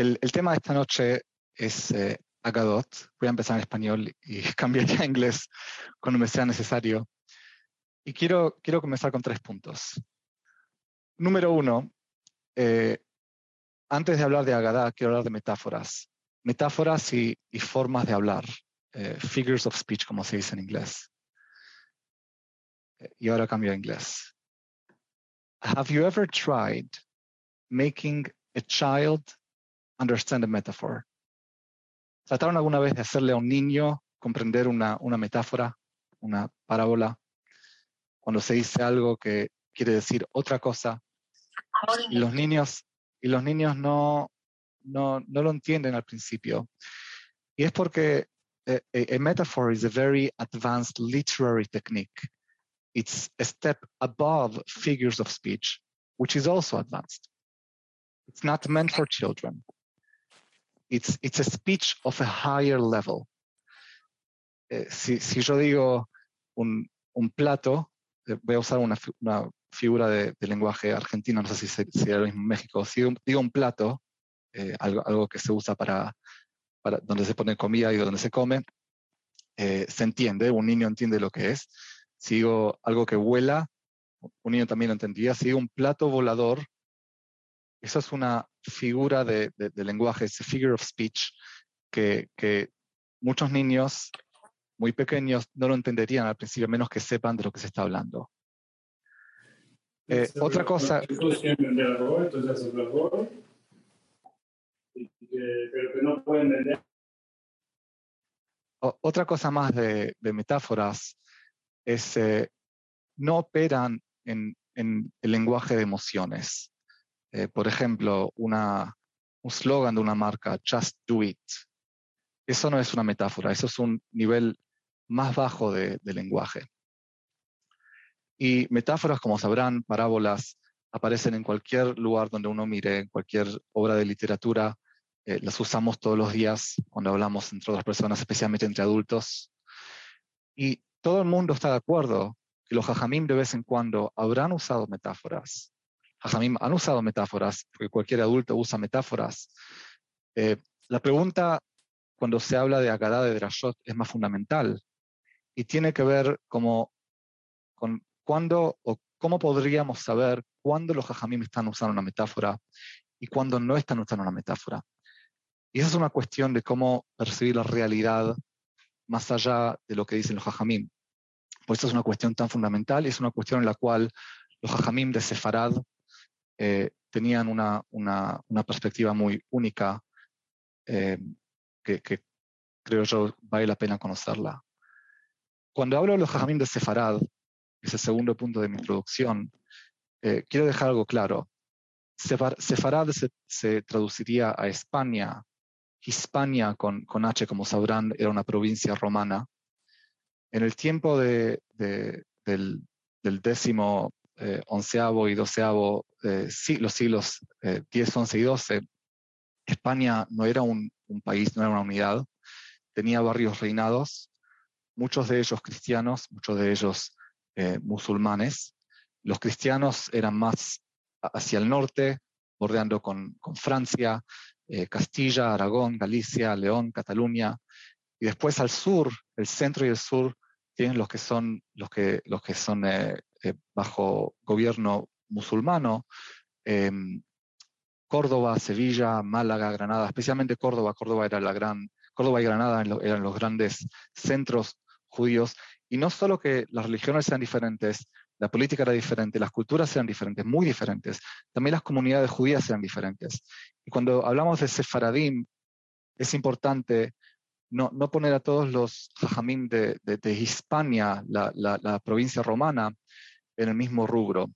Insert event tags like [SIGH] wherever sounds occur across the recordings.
el, tema de esta noche es eh, Agadot. Voy a empezar en español y [LAUGHS] cambiaré a inglés cuando me sea necesario. Y quiero, quiero comenzar con tres puntos. Número uno, eh, antes de hablar de Agadá, quiero hablar de metáforas. Metáforas y, formas de hablar. Eh, figures of speech, como se dice en inglés. y ahora cambio a inglés. Have you ever tried making a child understand a metaphor? ¿Trataron alguna vez de hacerle a un niño comprender una, una metáfora, una parábola? Cuando se dice algo que quiere decir otra cosa y los niños, y los niños no, no, no lo entienden al principio. Y es porque a, a, a metaphor is a very advanced literary technique. It's a step above figures of speech, which is also advanced. It's not meant for children. It's, it's a speech of a higher level. Eh, si, si, yo digo un, un plato, eh, voy a usar una, una figura de, de, lenguaje argentino, no sé si sería lo mismo en México. Si digo un plato, eh, algo, algo, que se usa para, para, donde se pone comida y donde se come, eh, se entiende, un niño entiende lo que es. Si digo algo que vuela, un niño también lo entendía. Si digo un plato volador, eso es una figura de, de, de lenguaje, es a figure of speech que, que, muchos niños muy pequeños no lo entenderían al principio, menos que sepan de lo que se está hablando. Eh, otra cosa... Otra cosa más de, de metáforas es eh, no operan en, en, el lenguaje de emociones. Eh, por ejemplo, una, un slogan de una marca, Just Do It. Eso no es una metáfora, eso es un nivel más bajo de, de lenguaje. Y metáforas, como sabrán, parábolas, aparecen en cualquier lugar donde uno mire, en cualquier obra de literatura. Eh, las usamos todos los días cuando hablamos entre otras personas, especialmente entre adultos. Y todo el mundo está de acuerdo que los jajamim de vez en cuando habrán usado metáforas. Jajamim han usado metáforas, porque cualquier adulto usa metáforas. Eh, la pregunta cuando se habla de Agadá de Drashot es más fundamental y tiene que ver como con cuándo o cómo podríamos saber cuándo los jajamim están usando una metáfora y cuándo no están usando una metáfora. Y esa es una cuestión de cómo percibir la realidad más allá de lo que dicen los jajamim. Por eso es una cuestión tan fundamental y es una cuestión en la cual los jajamim de Sefarad eh, tenían una, una, una, perspectiva muy única eh, que, que, creo yo vale la pena conocerla. Cuando hablo de los jajamim de Sefarad, ese segundo punto de mi introducción, eh, quiero dejar algo claro. Sefarad se, se, traduciría a España. Hispania, con, con, H, como sabrán, era una provincia romana. En el tiempo de, de, del, del, décimo, eh, onceavo y doceavo, eh, los siglos eh, 10, 11 y 12, España no era un, un país, no era una unidad. Tenía varios reinados, muchos de ellos cristianos, muchos de ellos eh, musulmanes. Los cristianos eran más hacia el norte, bordeando con, con Francia, eh, Castilla, Aragón, Galicia, León, Cataluña. Y después al sur, el centro y el sur, tienen los que son, los que, los que son eh, eh bajo gobierno musulmano. Em, Córdoba, Sevilla, Málaga, Granada, especialmente Córdoba. Córdoba era la gran, Córdoba y Granada eran los grandes centros judíos y no solo que las religiones sean diferentes, la política era diferente, las culturas eran diferentes, muy diferentes, también las comunidades judías eran diferentes. Y cuando hablamos de Sefaradim, es importante no, poner a todos los jajamim de, Hispania, la, provincia romana, en el mismo rubro,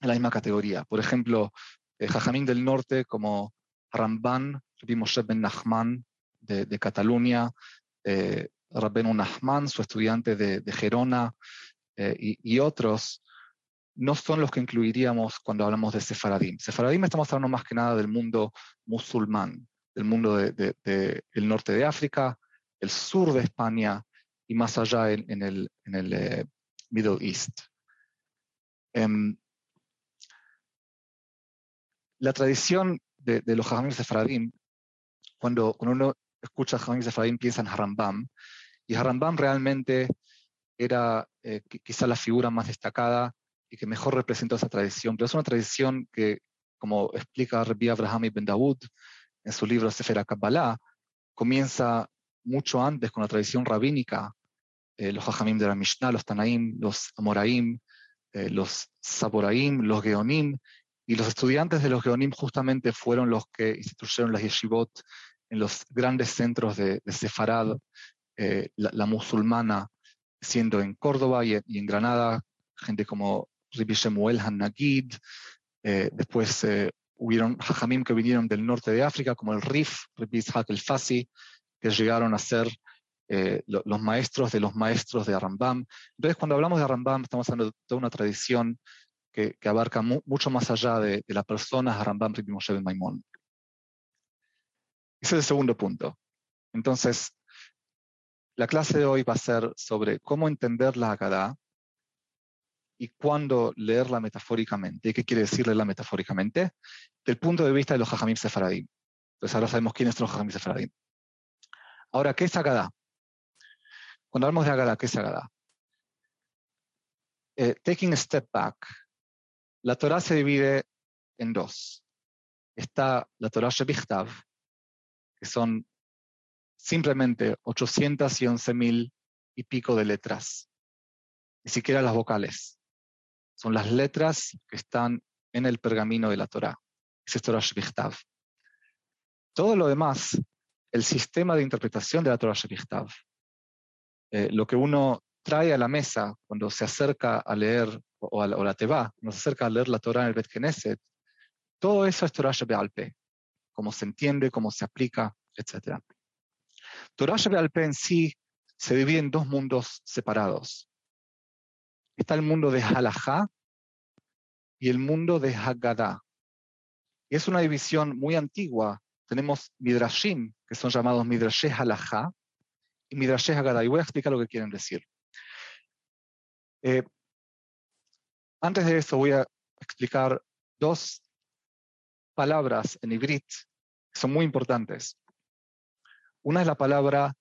en la misma categoría. Por ejemplo, eh, del norte como Ramban, vimos Ben Nachman de, de Cataluña, eh, Rabbenu Nachman, su estudiante de, Gerona, eh, y, otros, no son los que incluiríamos cuando hablamos de Sefaradim. Sefaradim estamos hablando más que nada del mundo musulmán, del mundo del de, de, el norte de África, el sur de España y más allá en, el, eh, Middle East. Um, la tradición de, de los Jajamim Sefaradim cuando, cuando uno escucha a Jamim Sefaradín piensa en Harambam, y Harambam realmente era eh, quizá la figura más destacada y que mejor representó esa tradición, pero es una tradición que, como explica Rabbi Abraham ibn Daud en su libro Sefer Kabbalah, comienza mucho antes con la tradición rabínica, eh, los Hajamim de la Mishnah, los Tanaim, los Amoraim, eh, los Saboraim, los Geonim, y los estudiantes de los Geonim justamente fueron los que instituyeron las yeshivot en los grandes centros de, Sefarad, eh, la, musulmana, siendo en Córdoba y, en Granada, gente como Rabbi Shemuel Hanagid, después hubieron hajamim que vinieron del norte de África, como el Rif, Rabbi Ishaq el Fasi, que llegaron a ser eh, los maestros de los maestros de Arambam. Entonces, cuando hablamos de Arambam, estamos hablando de una tradición que, abarca mucho más allá de, la persona Arambam Rabbi Moshe Ben Maimón. Ese es el segundo punto. Entonces, la clase de hoy va a ser sobre cómo entender la Haggadah y cuándo leerla metafóricamente. ¿Qué quiere decir leerla metafóricamente? Del punto de vista de los Jajamim Sefaradim. Entonces ahora sabemos quiénes son los Jajamim Sefaradim. Ahora, ¿qué es Agadá? Cuando hablamos de Agadá, ¿qué es Agadá? Eh, taking a step back, la Torah se divide en dos. Está la Torah Shebichtav, que son simplemente 811 mil y pico de letras, ni siquiera las vocales son las letras que están en el pergamino de la Torah. Es Torah Shebichtav. Todo lo demás, el sistema de interpretación de la Torah Shebichtav, eh, lo que uno trae a la mesa cuando se acerca a leer, o, a, la Teba, cuando se acerca a leer la Torah en el Bet Knesset, todo eso es Torah Shebealpe, cómo se entiende, cómo se aplica, etc. Torah Shebealpe en sí se divide en dos mundos separados está el mundo de Halajá y el mundo de Haggadah. Y es una división muy antigua. Tenemos Midrashim, que son llamados Midrashé Halajá y Midrashé Haggadah. Y voy a explicar lo que quieren decir. Eh, antes de eso voy a explicar dos palabras en Ibrit que son muy importantes. Una es la palabra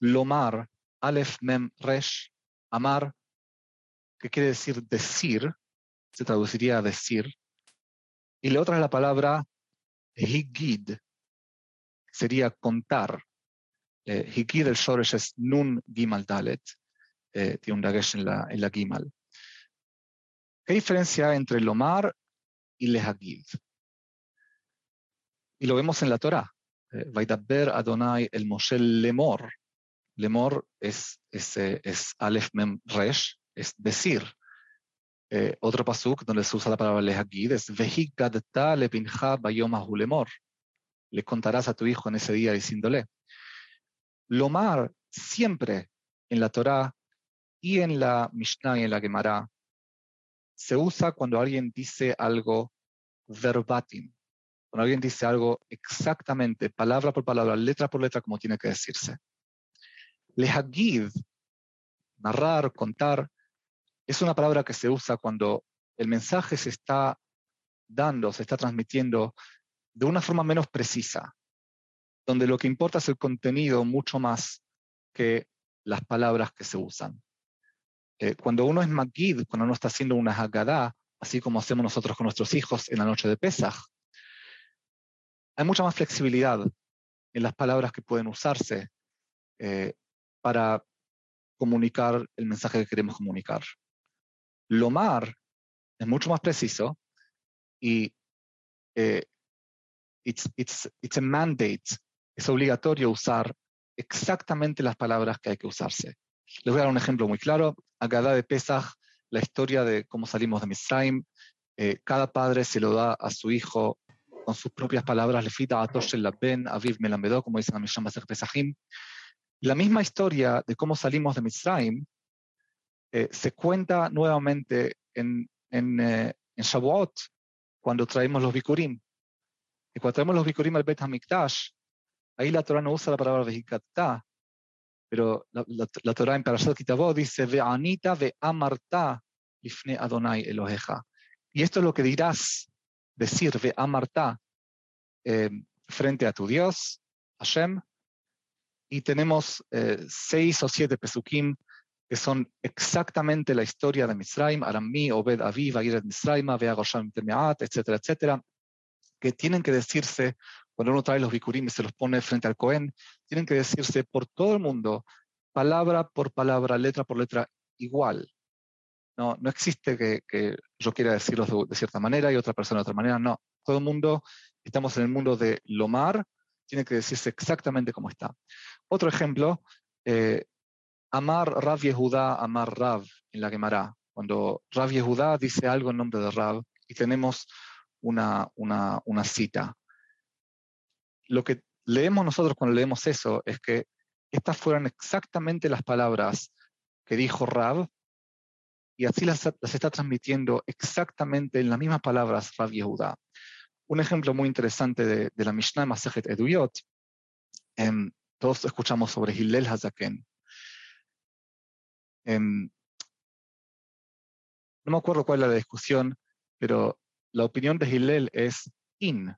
lomar, alef mem resh, amar, que quiere decir decir, se traduciría a decir, y la otra es la palabra higid, sería contar. Eh, el shoresh es nun gimal dalet, eh, tiene un dagesh en la, gimal. ¿Qué diferencia hay entre lomar y lehagid? Y lo vemos en la Torah. Eh, Vaidaber Adonai el Moshe lemor. Lemor es, es, es Aleph Mem Resh, es decir. Eh, otro pasuk donde se usa la palabra lehagid es vehigadta le pinja lemor. Le contarás a tu hijo en ese día diciéndole. Lomar siempre en la Torah y en la Mishnah y en la Gemara se usa cuando alguien dice algo verbatim, cuando alguien dice algo exactamente, palabra por palabra, letra por letra, como tiene que decirse. Lehagid, narrar, contar, es una palabra que se usa cuando el mensaje se está dando, se está transmitiendo de una forma menos precisa, donde lo que importa es el contenido mucho más que las palabras que se usan. Eh, cuando uno es Magid, cuando uno está haciendo una Haggadah, así como hacemos nosotros con nuestros hijos en la noche de Pesach, hay mucha más flexibilidad en las palabras que pueden usarse eh, para comunicar el mensaje que queremos comunicar. Lomar es mucho más preciso y eh, it's, it's, it's a mandate, es obligatorio usar exactamente las palabras que hay que usarse. Les voy a dar un ejemplo muy claro. Agadá de Pesach, la historia de cómo salimos de Misraim. Eh, cada padre se lo da a su hijo con sus propias palabras. Lefita Atosh el Ben, Aviv Melamedó, como dicen a Misham Pesachim. La misma historia de cómo salimos de Misraim eh, se cuenta nuevamente en, en, eh, en, Shavuot, cuando traemos los bikurim. Y cuando los bikurim al Bet HaMikdash, ahí la Torah no usa la palabra vejikatta, pero la, la, Torah en Parashat Kitabó dice ve'anita ve'amarta lifne Adonai Eloheja. Y esto es lo que dirás, decir ve'amarta eh, frente a tu Dios, Hashem, y tenemos eh, seis o siete pesukim que son exactamente la historia de Misraim, Aramí, Obed Aviv, Agiret Misraim, Vea Gosham etcétera, etcétera, que tienen que decirse, cuando uno trae los bikurim y se los pone frente al Cohen, tienen que decirse por todo el mundo, palabra por palabra, letra por letra, igual. No, no existe que, yo quiera decirlo de, cierta manera y otra persona de otra manera, no. Todo el mundo, estamos en el mundo de Lomar, tiene que decirse exactamente como está. Otro ejemplo, eh, Amar Rav Yehudá, Amar Rav en la Gemara. Cuando Rav Yehudá dice algo en nombre de Rav y tenemos una, una, una cita. Lo que leemos nosotros cuando leemos eso es que estas fueron exactamente las palabras que dijo Rav y así las, está transmitiendo exactamente en las mismas palabras Rav Yehudá. Un ejemplo muy interesante de, la Mishnah Masejet Eduyot, em, todos escuchamos sobre Hillel Hazaken, Em, no me acuerdo cuál es la discusión, pero la opinión de Hillel es in,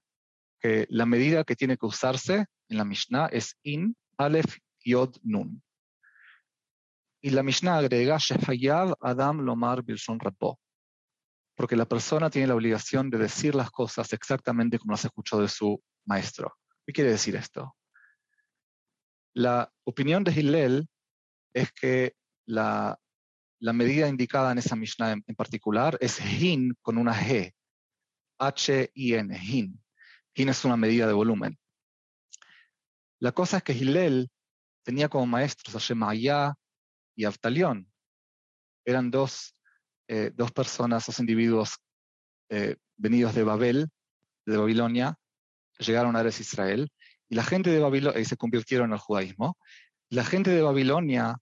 que la medida que tiene que usarse en la Mishnah es in, alef, yod, nun. Y la Mishnah agrega, Shehayav Adam Lomar Bilson Rabbo, porque la persona tiene la obligación de decir las cosas exactamente como las escuchó de su maestro. ¿Qué quiere decir esto? La opinión de Hillel es que la, medida indicada en esa Mishnah en, particular es hin con una G, H-I-N, hin. Hin es una medida de volumen. La cosa es que Hillel tenía como maestros a Shemaya y Avtalión. Eran dos, eh, dos personas, dos individuos eh, venidos de Babel, de Babilonia, llegaron a Eres Israel, y la gente de Babilonia, y se convirtieron el judaísmo. La gente de Babilonia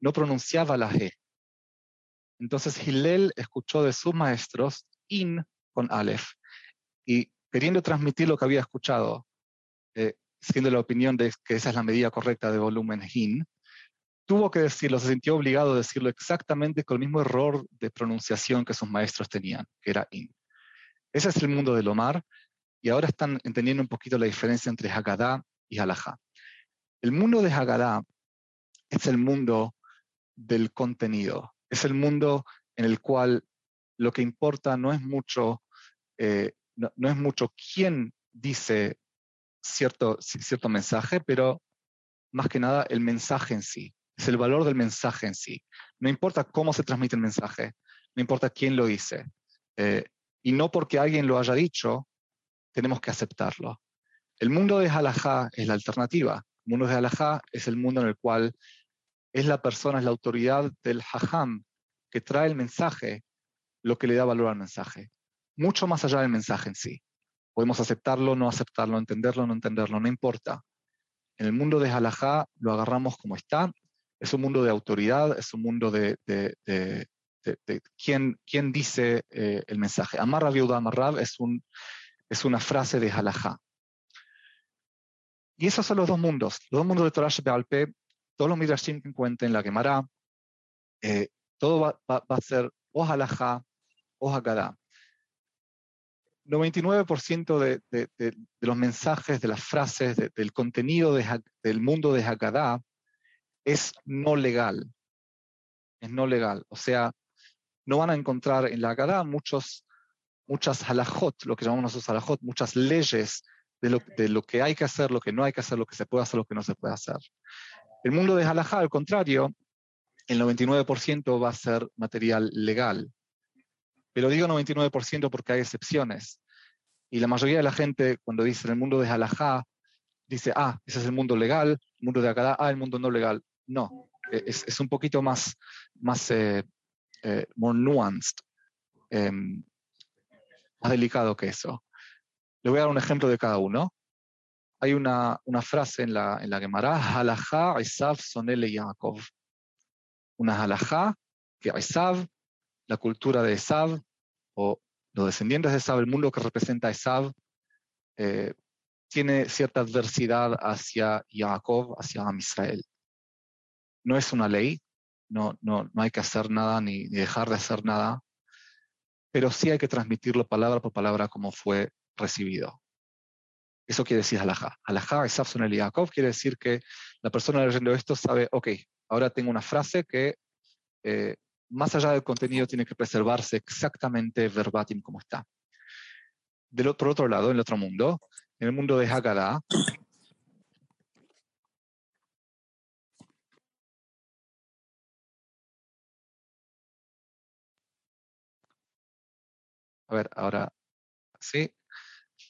no pronunciaba la G. Entonces Hillel escuchó de sus maestros in con Aleph y queriendo transmitir lo que había escuchado, eh, siendo la opinión de que esa es la medida correcta de volumen hin, tuvo que decirlo, se sintió obligado a decirlo exactamente con el mismo error de pronunciación que sus maestros tenían, que era in. Ese es el mundo del Omar, y ahora están entendiendo un poquito la diferencia entre Haggadah y Halajá. El mundo de Haggadah es el mundo del contenido. Es el mundo en el cual lo que importa no es mucho, eh, no, es mucho quién dice cierto, cierto mensaje, pero más que nada el mensaje en sí. Es el valor del mensaje en sí. No importa cómo se transmite el mensaje, no importa quién lo dice. Eh, y no porque alguien lo haya dicho, tenemos que aceptarlo. El mundo de Halajá es la alternativa. El mundo de Halajá es el mundo en el cual es la persona, es la autoridad del hajam que trae el mensaje, lo que le da valor al mensaje. Mucho más allá del mensaje en sí. Podemos aceptarlo, no aceptarlo, entenderlo, no entenderlo, no importa. En el mundo de halajá lo agarramos como está. Es un mundo de autoridad, es un mundo de, de, de, quién, dice eh, el mensaje. Amarra viuda amarrab es, un, es una frase de halajá. Y esos son los dos mundos. Los dos mundos de Torah Shebe'alpe todos los midrashim que encuentren, la quemará, eh, todo va, a ser o halajá o haggadah. 99% de, los mensajes, de las frases, del contenido del mundo de Haggadah es no legal. Es no legal. O sea, no van a encontrar en la Haggadah muchos, muchas halajot, lo que llamamos nosotros halajot, muchas leyes de lo que hay que hacer, lo que no hay que hacer, lo que se puede hacer, lo que no se puede hacer. El mundo de Halajá, al contrario, el 99% va a ser material legal. Pero digo 99% porque hay excepciones. Y la mayoría de la gente, cuando dice el mundo de Halajá, dice, ah, ese es el mundo legal, el mundo de Akadá, ah, el mundo no legal. No, e, es, un poquito más, más eh, eh, more nuanced, em, más delicado que eso. Le voy a dar un ejemplo de cada uno hay una, una frase en la, en la Gemara, halajá Isav sonele Yaakov. Una halajá que Isav, la cultura de Isav, o los descendientes de Isav, el mundo que representa Isav, eh, tiene cierta adversidad hacia Yaakov, hacia Israel. No es una ley, no, no, no hay que hacer nada ni, ni dejar de hacer nada, pero sí hay que transmitirlo palabra por palabra como fue recibido. Eso quiere decir halajá. Halajá es Safson el Yaakov, quiere decir que la persona leyendo esto sabe, ok, ahora tengo una frase que eh, más allá del contenido tiene que preservarse exactamente verbatim como está. por otro lado, en el otro mundo, en el mundo de Haggadah, A ver, ahora sí.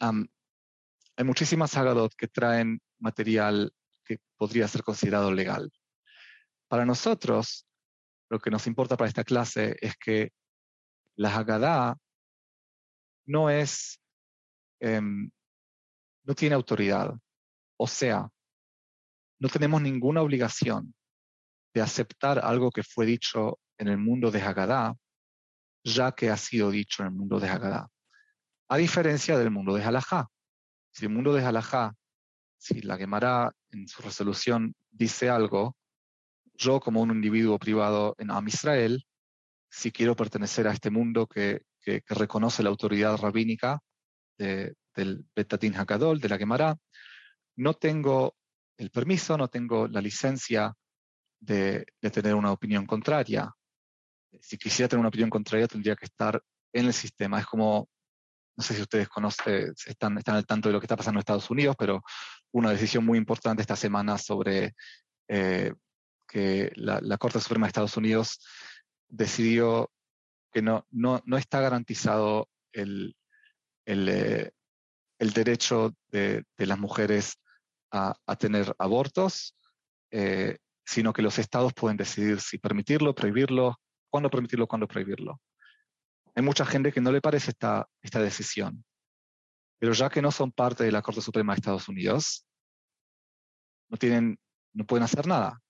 hay muchísimas Haggadot que traen material que podría ser considerado legal. Para nosotros, lo que nos importa para esta clase es que la Haggadah no es, em, no tiene autoridad. O sea, no tenemos ninguna obligación de aceptar algo que fue dicho en el mundo de Haggadah ya que ha sido dicho en el mundo de Haggadah. A diferencia del mundo de Halajá. Si el mundo de Halajá, si la Gemara en su resolución dice algo, yo como un individuo privado en Am Israel, si quiero pertenecer a este mundo que, reconoce la autoridad rabínica del Betatin Hakadol, de la Gemara, no tengo el permiso, no tengo la licencia de tener una opinión contraria si quisiera tener una opinión contraria, tendría que estar en el sistema. Es como, no sé si ustedes conocen, están, están al tanto de lo que está pasando en Estados Unidos, pero una decisión muy importante esta semana sobre eh, que la, Corte Suprema de Estados Unidos decidió que no, no, no está garantizado el, el, eh, el derecho de, de, las mujeres a, a tener abortos, eh, sino que los estados pueden decidir si permitirlo, prohibirlo, cuándo permitirlo, cuándo prohibirlo. Hay mucha gente que no le parece esta, esta decisión, pero ya que no son parte de la Corte Suprema de Estados Unidos, no, tienen, no pueden hacer nada.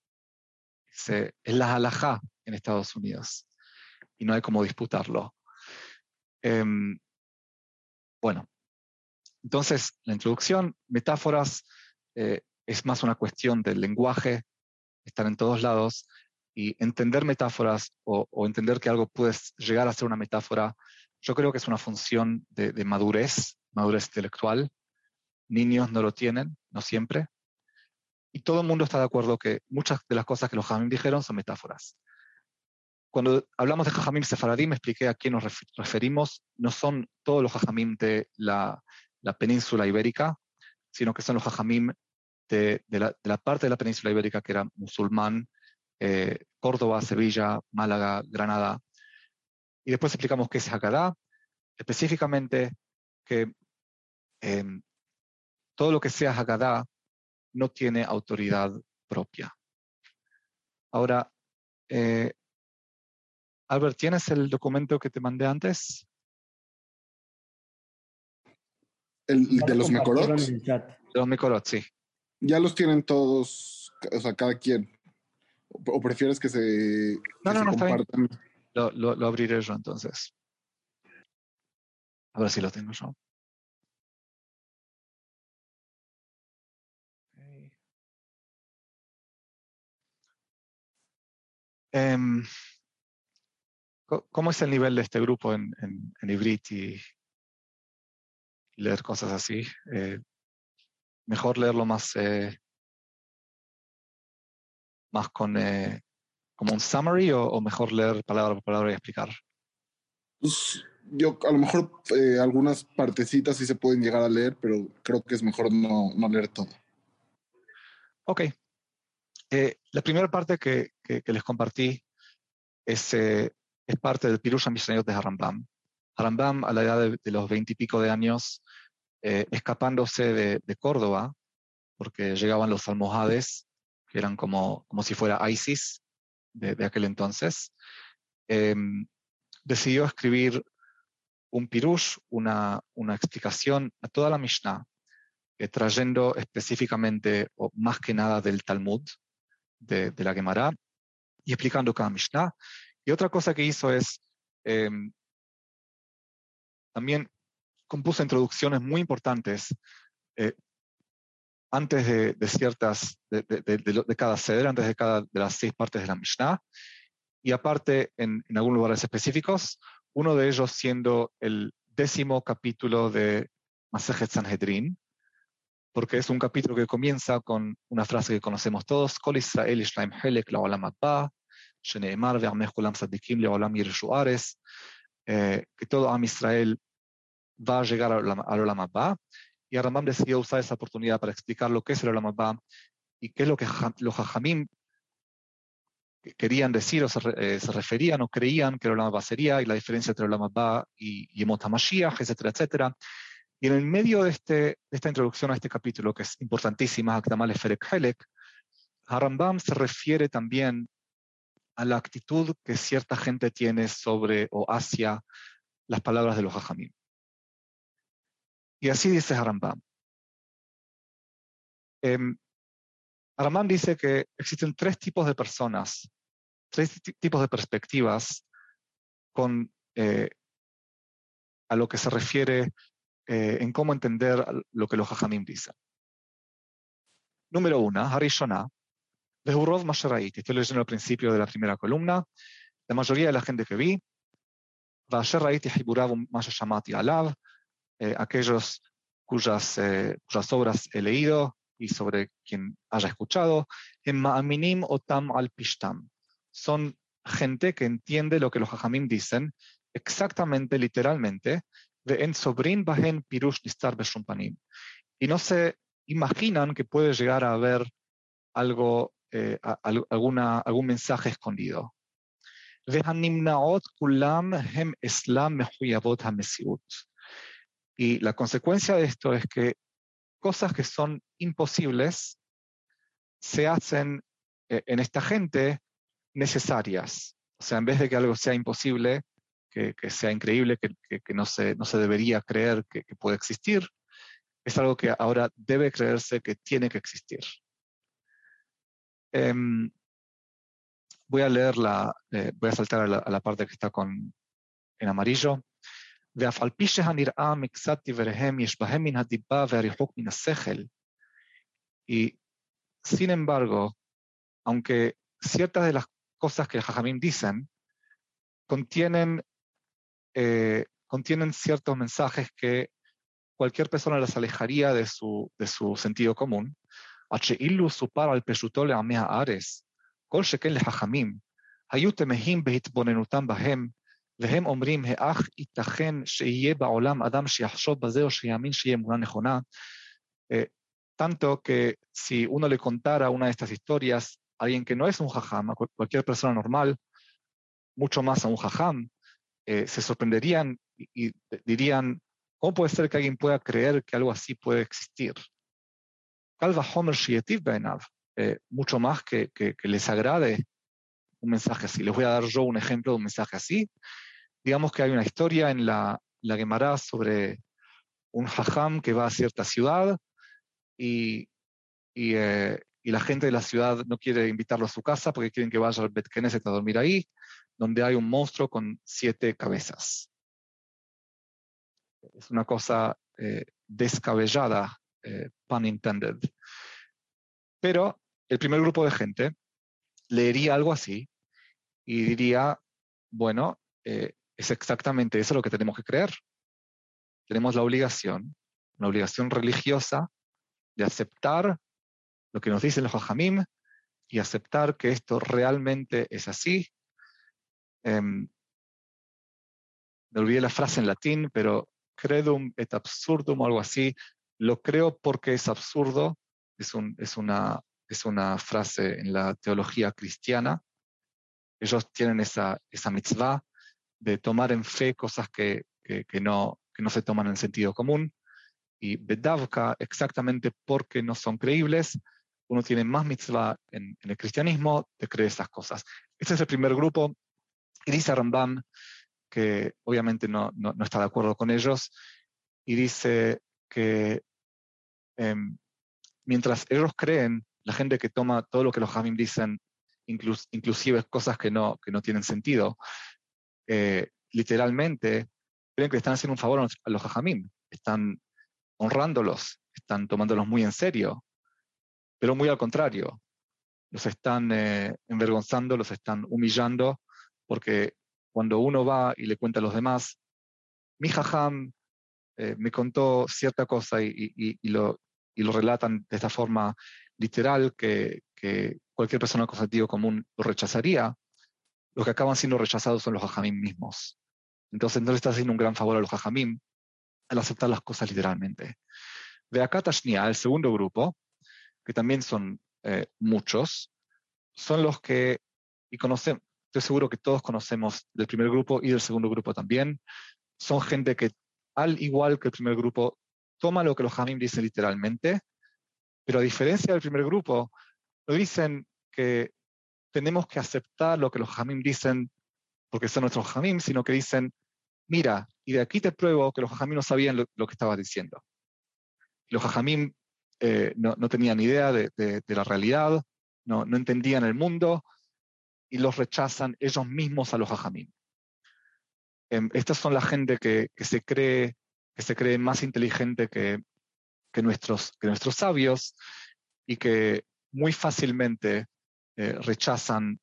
Es la halajá en Estados Unidos y no hay cómo disputarlo. Em, bueno, entonces la introducción, metáforas, eh, es más una cuestión del lenguaje, están en todos lados, y entender metáforas o, entender que algo puede llegar a ser una metáfora, yo creo que es una función de, madurez, madurez intelectual. Niños no lo tienen, no siempre. Y todo el mundo está de acuerdo que muchas de las cosas que los Jajamim dijeron son metáforas. Cuando hablamos de Jajamim Sefaradim, expliqué a quién nos referimos. No son todos los Jajamim de la, península ibérica, sino que son los Jajamim de, la, de, la, parte de la península ibérica que era musulmán, eh, Córdoba, Sevilla, Málaga, Granada. Y después explicamos qué es Haggadah, específicamente que em, todo lo que sea Haggadah no tiene autoridad propia. Ahora, eh, Albert, ¿tienes el documento que te mandé antes? El de los Mekorot. De los Mekorot, sí. Ya los tienen todos, o sea, cada quien. ¿O prefieres que se, no, no, no, compartan? Lo, lo, abriré yo entonces. A ver si lo tengo yo. Em, ¿Cómo es el nivel de este grupo en, en, en Ibrit y leer cosas así? Eh, mejor leerlo más eh, más con eh, como un summary o, mejor leer palabra por palabra y explicar? Pues yo a lo mejor eh, algunas partecitas sí se pueden llegar a leer, pero creo que es mejor no, no leer todo. Ok. La primera parte que, que, les compartí es, es parte del Pirush Mishnayot de Harambam. Harambam, a la edad de, los veintipico de años, escapándose de, de, Córdoba, porque llegaban los almohades que eran como, como si fuera ISIS de, aquel entonces, em, decidió escribir un pirush, una, una, explicación a toda la Mishnah, eh, trayendo específicamente, o más que nada, del Talmud, de, la Gemara, y explicando cada Mishnah. Y otra cosa que hizo es, em, también compuso introducciones muy importantes eh, antes de, ciertas, de, cada ceder, antes de cada de las seis partes de la Mishnah, y aparte en, algunos lugares específicos, uno de ellos siendo el décimo capítulo de Masejet Sanhedrin, porque es un capítulo que comienza con una frase que conocemos todos, Kol Israel Ishlaim Helek Laolam Abba, Sheneemar Ve'amech Kulam Sadikim Leolam Yirshuares, eh, que todo Am Israel va a llegar al Olam Abba, y Rambam decidió usar esa oportunidad para explicar lo que es el Olam Abba y qué es lo que los Hajamim querían decir o se, eh, se, referían o creían que el Olam Abba sería y la diferencia entre el Olam Abba y Yemot HaMashiach, etcétera, etcétera. Y en el medio de, este, de esta introducción a este capítulo, que es importantísima, Akdamal Ferek Helek, Harambam se refiere también a la actitud que cierta gente tiene sobre o hacia las palabras de los Hajamim. Y así dice Harambam. Eh, Harambam dice que existen tres tipos de personas, tres tipos de perspectivas con eh, a lo que se refiere eh, en cómo entender lo que los Hajamim dicen. Número uno, Harishona, Behurov Masharait. Estoy leyendo al principio de la primera columna. La mayoría de la gente que vi, Vasharait y Hiburav Mashamati Alav, eh, aquellos cuyas, eh, cuyas obras he leído y sobre quien haya escuchado, en Ma'aminim Otam al Pishtam. Son gente que entiende lo que los Hajamim dicen exactamente, literalmente, en Sobrin Bahen Pirush Nistar Beshumpanim. Y no se imaginan que puede llegar a haber algo, eh, algún mensaje escondido. Kulam Hem Islam Mehuyavot HaMesiut. Y la consecuencia de esto es que cosas que son imposibles se hacen eh, en esta gente necesarias. O sea, en vez de que algo sea imposible, que, sea increíble, que, no, se, no se debería creer que, puede existir, es algo que ahora debe creerse que tiene que existir. Em, voy a leer la, eh, voy a saltar a la, a la, parte que está con, en amarillo. ואף על פי שהנראה מקצת דבריהם יש בהם מן הדיבה והריחוק מן השכל. Y sin embargo, aunque ciertas de las cosas que Jajamim dicen contienen, eh, contienen ciertos mensajes que cualquier persona las alejaría de su, de su sentido común, שאילו סופר על פשוטו לעמי הארץ, כל שכן לחכמים, היו תמהים בהתבוננותם בהם והם אומרים, האח ייתכן שיהיה בעולם אדם שיחשוב בזה או שיאמין שיהיה אמונה נכונה. tanto que si uno le contara una de estas historias a alguien que no es un jajam, a cualquier persona normal, mucho más a un jajam, eh, se sorprenderían y, y, dirían, ¿cómo puede ser que alguien pueda creer que algo así puede existir? Calva Homer eh, mucho más que les agrade un mensaje así. Les voy a dar yo un ejemplo de un mensaje así. Digamos que hay una historia en la, la Gemara sobre un hajam que va a cierta ciudad y, y, eh, y, la gente de la ciudad no quiere invitarlo a su casa porque quieren que vaya al Bet Knesset a dormir ahí, donde hay un monstruo con siete cabezas. Es una cosa eh, descabellada, eh, pun intended. Pero el primer grupo de gente leería algo así y diría, bueno, eh, es exactamente eso lo que tenemos que creer. Tenemos la obligación, una obligación religiosa de aceptar lo que nos dicen los hajamim y aceptar que esto realmente es así. Eh, me olvidé la frase en latín, pero credum et absurdum o algo así. Lo creo porque es absurdo. Es, un, es, una, es una frase en la teología cristiana ellos tienen esa, esa mitzvah de tomar en fe cosas que, que, que, no, que no se toman en sentido común. Y Bedavka, exactamente porque no son creíbles, uno tiene más mitzvah en, en el cristianismo de creer esas cosas. Ese es el primer grupo. Y dice Rambam, que obviamente no, no, no está de acuerdo con ellos, y dice que eh, mientras ellos creen, la gente que toma todo lo que los Hamim dicen inclus, inclusive cosas que no, que no tienen sentido, eh, literalmente creen que están haciendo un favor a los hajamim, están honrándolos, están tomándolos muy en serio, pero muy al contrario, los están eh, envergonzando, los están humillando, porque cuando uno va y le cuenta a los demás, mi jajam eh, me contó cierta cosa y, y, y, lo, y lo relatan de esta forma literal que, que cualquier persona con sentido común lo rechazaría, los que acaban siendo rechazados son los hajamim mismos. Entonces no le está haciendo un gran favor a los hajamim al aceptar las cosas literalmente. De acá Tashnia, el segundo grupo, que también son eh, muchos, son los que, y conocemos, estoy seguro que todos conocemos del primer grupo y del segundo grupo también, son gente que, al igual que el primer grupo, toma lo que los Hamim dicen literalmente, pero a diferencia del primer grupo, no dicen que tenemos que aceptar lo que los Hamim dicen porque son nuestros Hamim, sino que dicen, mira, y de aquí te pruebo que los Hamim no sabían lo, que estaba diciendo. Los Hamim eh, no, tenían idea de, la realidad, no, entendían el mundo y los rechazan ellos mismos a los Hajamim. Em, estas son la gente que, se cree, que se cree más inteligente que, nuestros, que nuestros sabios y que muy fácilmente eh, rechazan,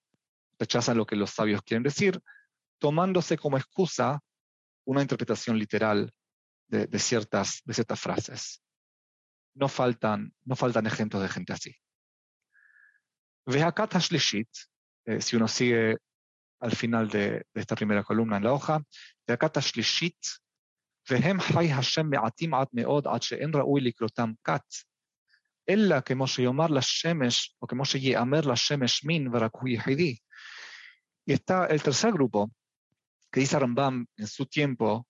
rechazan lo que los sabios quieren decir, tomándose como excusa una interpretación literal de, ciertas, de ciertas frases. No faltan, no faltan ejemplos de gente así eh, si uno sigue al final de, esta primera columna en la hoja, Vehakat Hashlishit, והם חי השם מעטים עד מאוד עד שאין ראוי לקרותם כת, אלא כמו שיאמר לשמש, o כמו שיאמר לשמש מין ורק הוא יחידי. Y está el tercer grupo, que dice Rambam en su tiempo,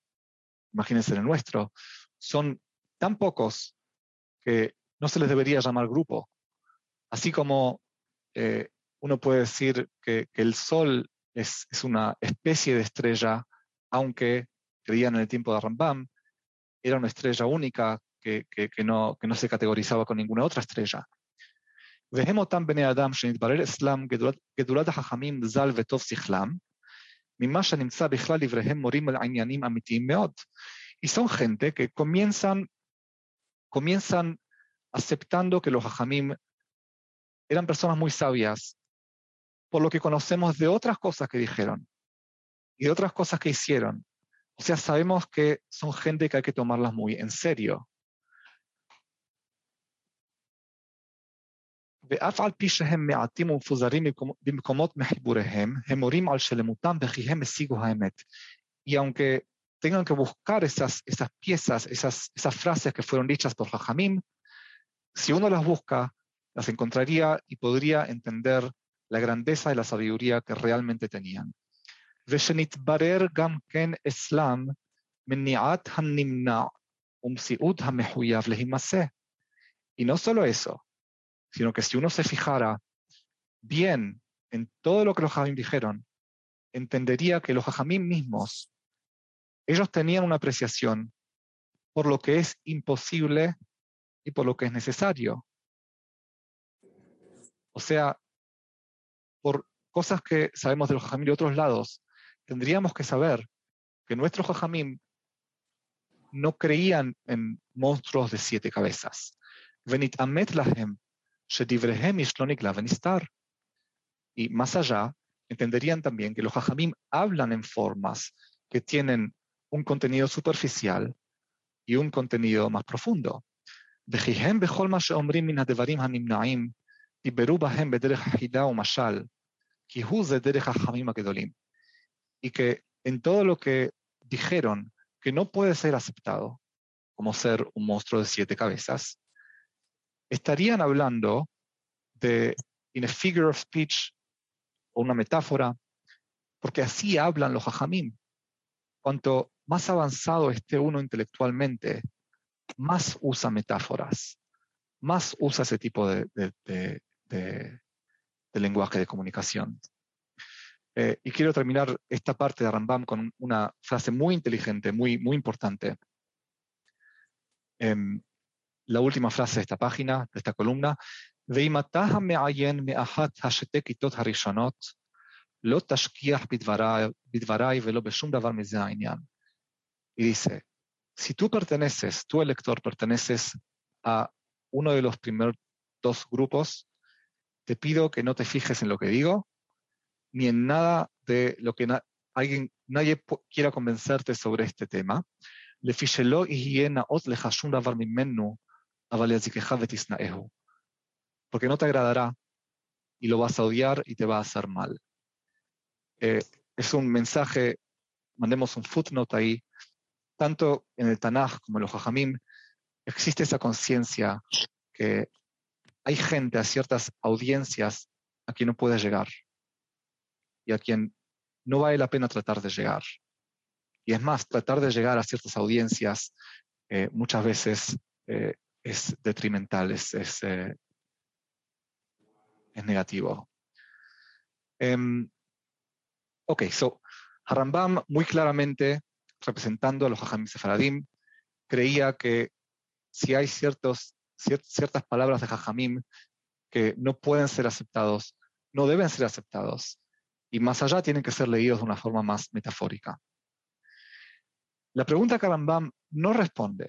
imagínense en el nuestro, son tan pocos que no se les debería llamar grupo. Así como eh, uno puede decir que, el Sol es, una especie de estrella, aunque creían en el tiempo de Rambam, era una estrella única que, no, que no se categorizaba con ninguna otra estrella. Y son gente que comienzan, comienzan aceptando que los hajamim eran personas muy sabias, por lo que conocemos de otras cosas que dijeron y de otras cosas que hicieron. O sea, sabemos que son gente que hay que tomarlas muy en serio. ואף על פי שהם מעטים ומפוזרים במקומות מחיבוריהם, הם מורים על שלמותם וכי הם השיגו האמת. Y aunque tengan que buscar esas, esas piezas, esas, esas frases que fueron dichas por Jajamim, si uno las busca, las encontraría y podría entender la grandeza y la sabiduría que realmente tenían. ושנתברר גם כן אצלם מניעת הנמנע ומציאות המחויב להימצא. Y no solo eso, sino que si uno se fijara bien en todo lo que los Jajamim dijeron, entendería que los Jajamim mismos, ellos tenían una apreciación por lo que es imposible y por lo que es necesario. O sea, por cosas que sabemos de los Jajamim de otros lados, tendríamos que saber que nuestros Jajamim no creían en monstruos de siete cabezas. Y más allá, entenderían también que los hajamim hablan en formas que tienen un contenido superficial y un contenido más profundo. Y que en todo lo que dijeron que no puede ser aceptado como ser un monstruo de siete cabezas, estarían hablando de in a figure of speech o una metáfora, porque así hablan los hajamim. Cuanto más avanzado esté uno intelectualmente, más usa metáforas, más usa ese tipo de, de, de lenguaje de comunicación. Eh, y quiero terminar esta parte de Rambam con una frase muy inteligente, muy, muy importante. Eh, la última frase de esta página, de esta columna. Y dice, si tú perteneces, tú el lector perteneces a uno de los primeros dos grupos, te pido que no te fijes en lo que digo, ni en nada de lo que na alguien, nadie quiera convencerte sobre este tema. Porque no te agradará y lo vas a odiar y te va a hacer mal. Eh, es un mensaje, mandemos un footnote ahí, tanto en el Tanaj como en los Jajamim, existe esa conciencia que hay gente a ciertas audiencias a quien no puede llegar y a quien no vale la pena tratar de llegar. Y es más, tratar de llegar a ciertas audiencias eh, muchas veces eh, es detrimental, es, es, eh, negativo. Um, ok, so Harambam muy claramente, representando a los Hajamim Sefaradim, creía que si hay ciertos, ciertas palabras de Jajamim que no pueden ser aceptados, no deben ser aceptados, y más allá tienen que ser leídos de una forma más metafórica. La pregunta que Rambam no responde,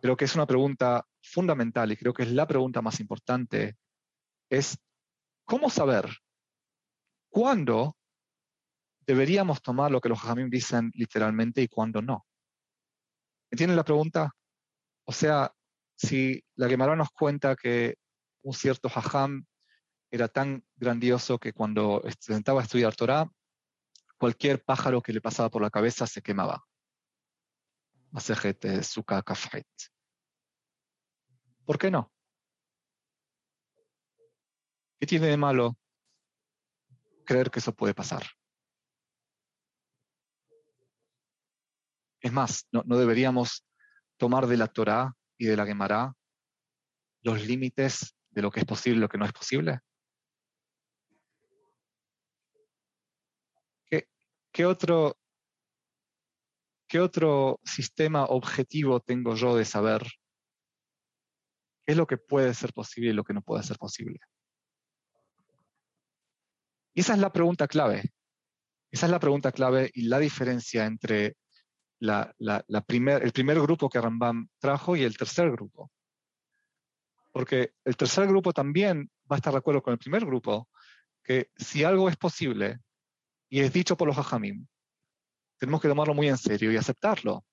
pero que es una pregunta fundamental y creo que es la pregunta más importante, es ¿cómo saber cuándo deberíamos tomar lo que los hajamim dicen literalmente y cuándo no? ¿Entienden la pregunta? O sea, si la Gemara nos cuenta que un cierto hajam era tan grandioso que cuando se sentaba a estudiar Torah, cualquier pájaro que le pasaba por la cabeza se quemaba. Kafret. ¿Por qué no? ¿Qué tiene de malo creer que eso puede pasar? Es más, no, deberíamos tomar de la Torah y de la Gemara los límites de lo que es posible y lo que no es posible. ¿qué otro, ¿qué otro sistema objetivo tengo yo de saber qué es lo que puede ser posible y lo que no puede ser posible? Y esa es la pregunta clave. Esa es la pregunta clave y la diferencia entre la, primer, el primer grupo que Rambam trajo y el tercer grupo. Porque el tercer grupo también va a estar de acuerdo con el primer grupo, que si algo es posible, y es dicho por los hajamim. Tenemos que tomarlo muy en serio y aceptarlo.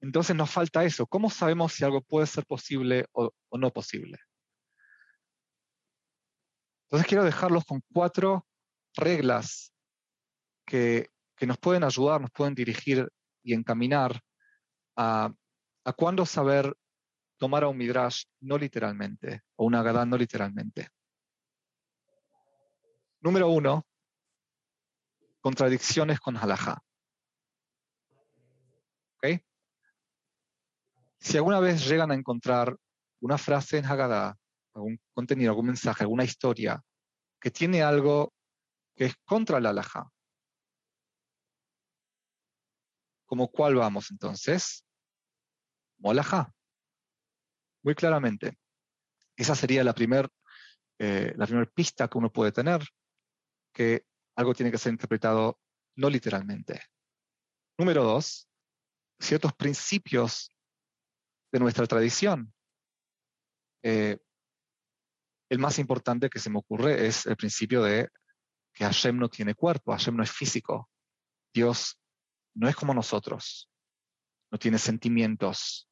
Entonces nos falta eso. ¿Cómo sabemos si algo puede ser posible o, no posible? Entonces quiero dejarlos con cuatro reglas que, nos pueden ayudar, nos pueden dirigir y encaminar a, a cuándo saber tomar a un midrash no literalmente o una gadá no literalmente. Número uno, contradicciones con halajá. ¿Okay? Si alguna vez llegan a encontrar una frase en Haggadah, algún contenido, algún mensaje, alguna historia que tiene algo que es contra la halajá, ¿como cuál vamos entonces? Molajá. Muy claramente. Esa sería la primera eh, primer pista que uno puede tener que algo tiene que ser interpretado no literalmente. Número dos, ciertos principios de nuestra tradición. Eh, el más importante que se me ocurre es el principio de que Hashem no tiene cuerpo, Hashem no es físico. Dios no es como nosotros, no tiene sentimientos,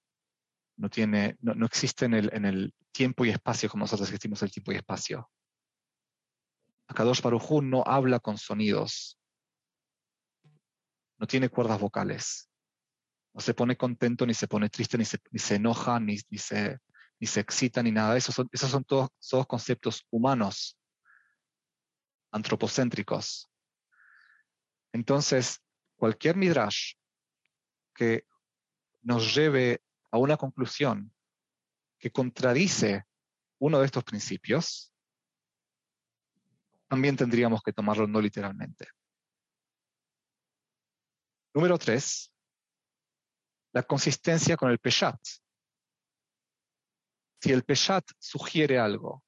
no, tiene, no, existe en el, en el tiempo y espacio como nosotros existimos el tiempo y espacio. Akadosh Baruj no habla con sonidos, no tiene cuerdas vocales, no se pone contento, ni se pone triste, ni se, ni se enoja, ni, ni, se, ni se excita, ni nada. Esos son, esos son todos, todos conceptos humanos, antropocéntricos. Entonces, cualquier midrash que nos lleve a una conclusión que contradice uno de estos principios, también tendríamos que tomarlo no literalmente. Número tres, la consistencia con el peshat. Si el peshat sugiere algo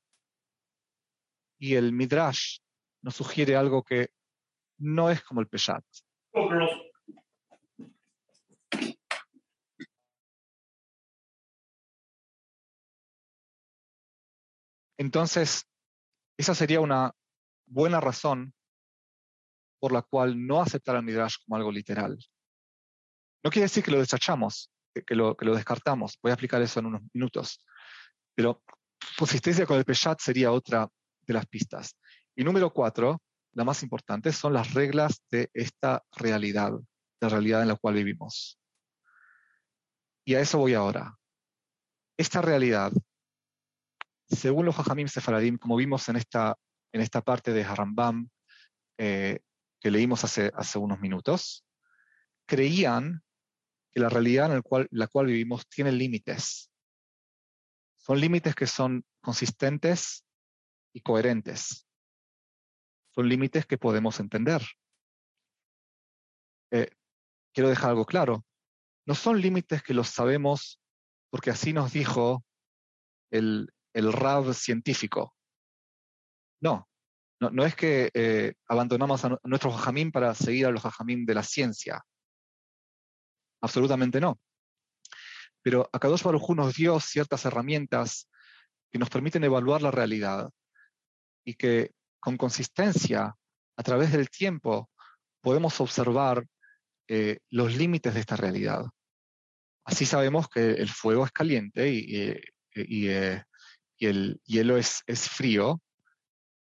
y el midrash nos sugiere algo que no es como el peshat. Entonces, esa sería una buena razón por la cual no aceptar al Midrash como algo literal. No quiere decir que lo desechamos, que, lo, que lo descartamos. Voy a explicar eso en unos minutos. Pero consistencia con el Peshat sería otra de las pistas. Y número cuatro, la más importante, son las reglas de esta realidad, la realidad en la cual vivimos. Y a eso voy ahora. Esta realidad, según los Jajamim Sefaradim, como vimos en esta, en esta parte de Harambam eh, que leímos hace, hace unos minutos, creían que la realidad en la cual, la cual vivimos tiene límites. Son límites que son consistentes y coherentes. Son límites que podemos entender. Eh, quiero dejar algo claro. No son límites que los sabemos porque así nos dijo el, el Rab científico. No, no, es que eh, abandonamos a, nuestros jajamín para seguir a los jajamín de la ciencia. Absolutamente no. Pero Akadosh Baruj nos dio ciertas herramientas que nos permiten evaluar la realidad y que con consistencia, a través del tiempo, podemos observar eh, los límites de esta realidad. Así sabemos que el fuego es caliente y, eh, el hielo es, es frío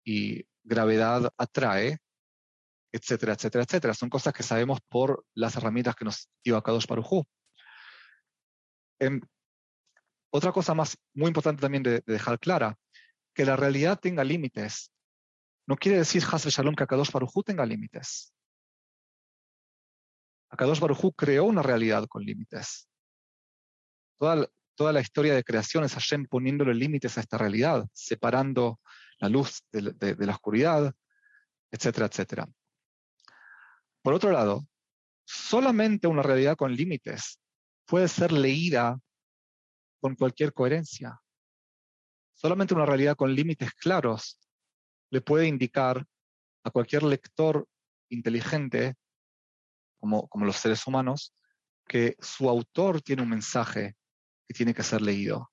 y gravedad atrae, etcétera, etcétera, etcétera. Son cosas que sabemos por las herramientas que nos dio Akadosh Baruj em, otra cosa más muy importante también de, dejar clara, que la realidad tenga límites. No quiere decir Hasel Shalom que Akadosh Baruj tenga límites. Akadosh Baruj creó una realidad con límites. Toda, toda la historia de creación es Hashem poniéndole límites a esta realidad, separando la luz de, la oscuridad, etcétera, etcétera. Por otro lado, solamente una realidad con límites puede ser leída con cualquier coherencia. Solamente una realidad con límites claros le puede indicar a cualquier lector inteligente, como, como los seres humanos, que su autor tiene un mensaje que tiene que ser leído.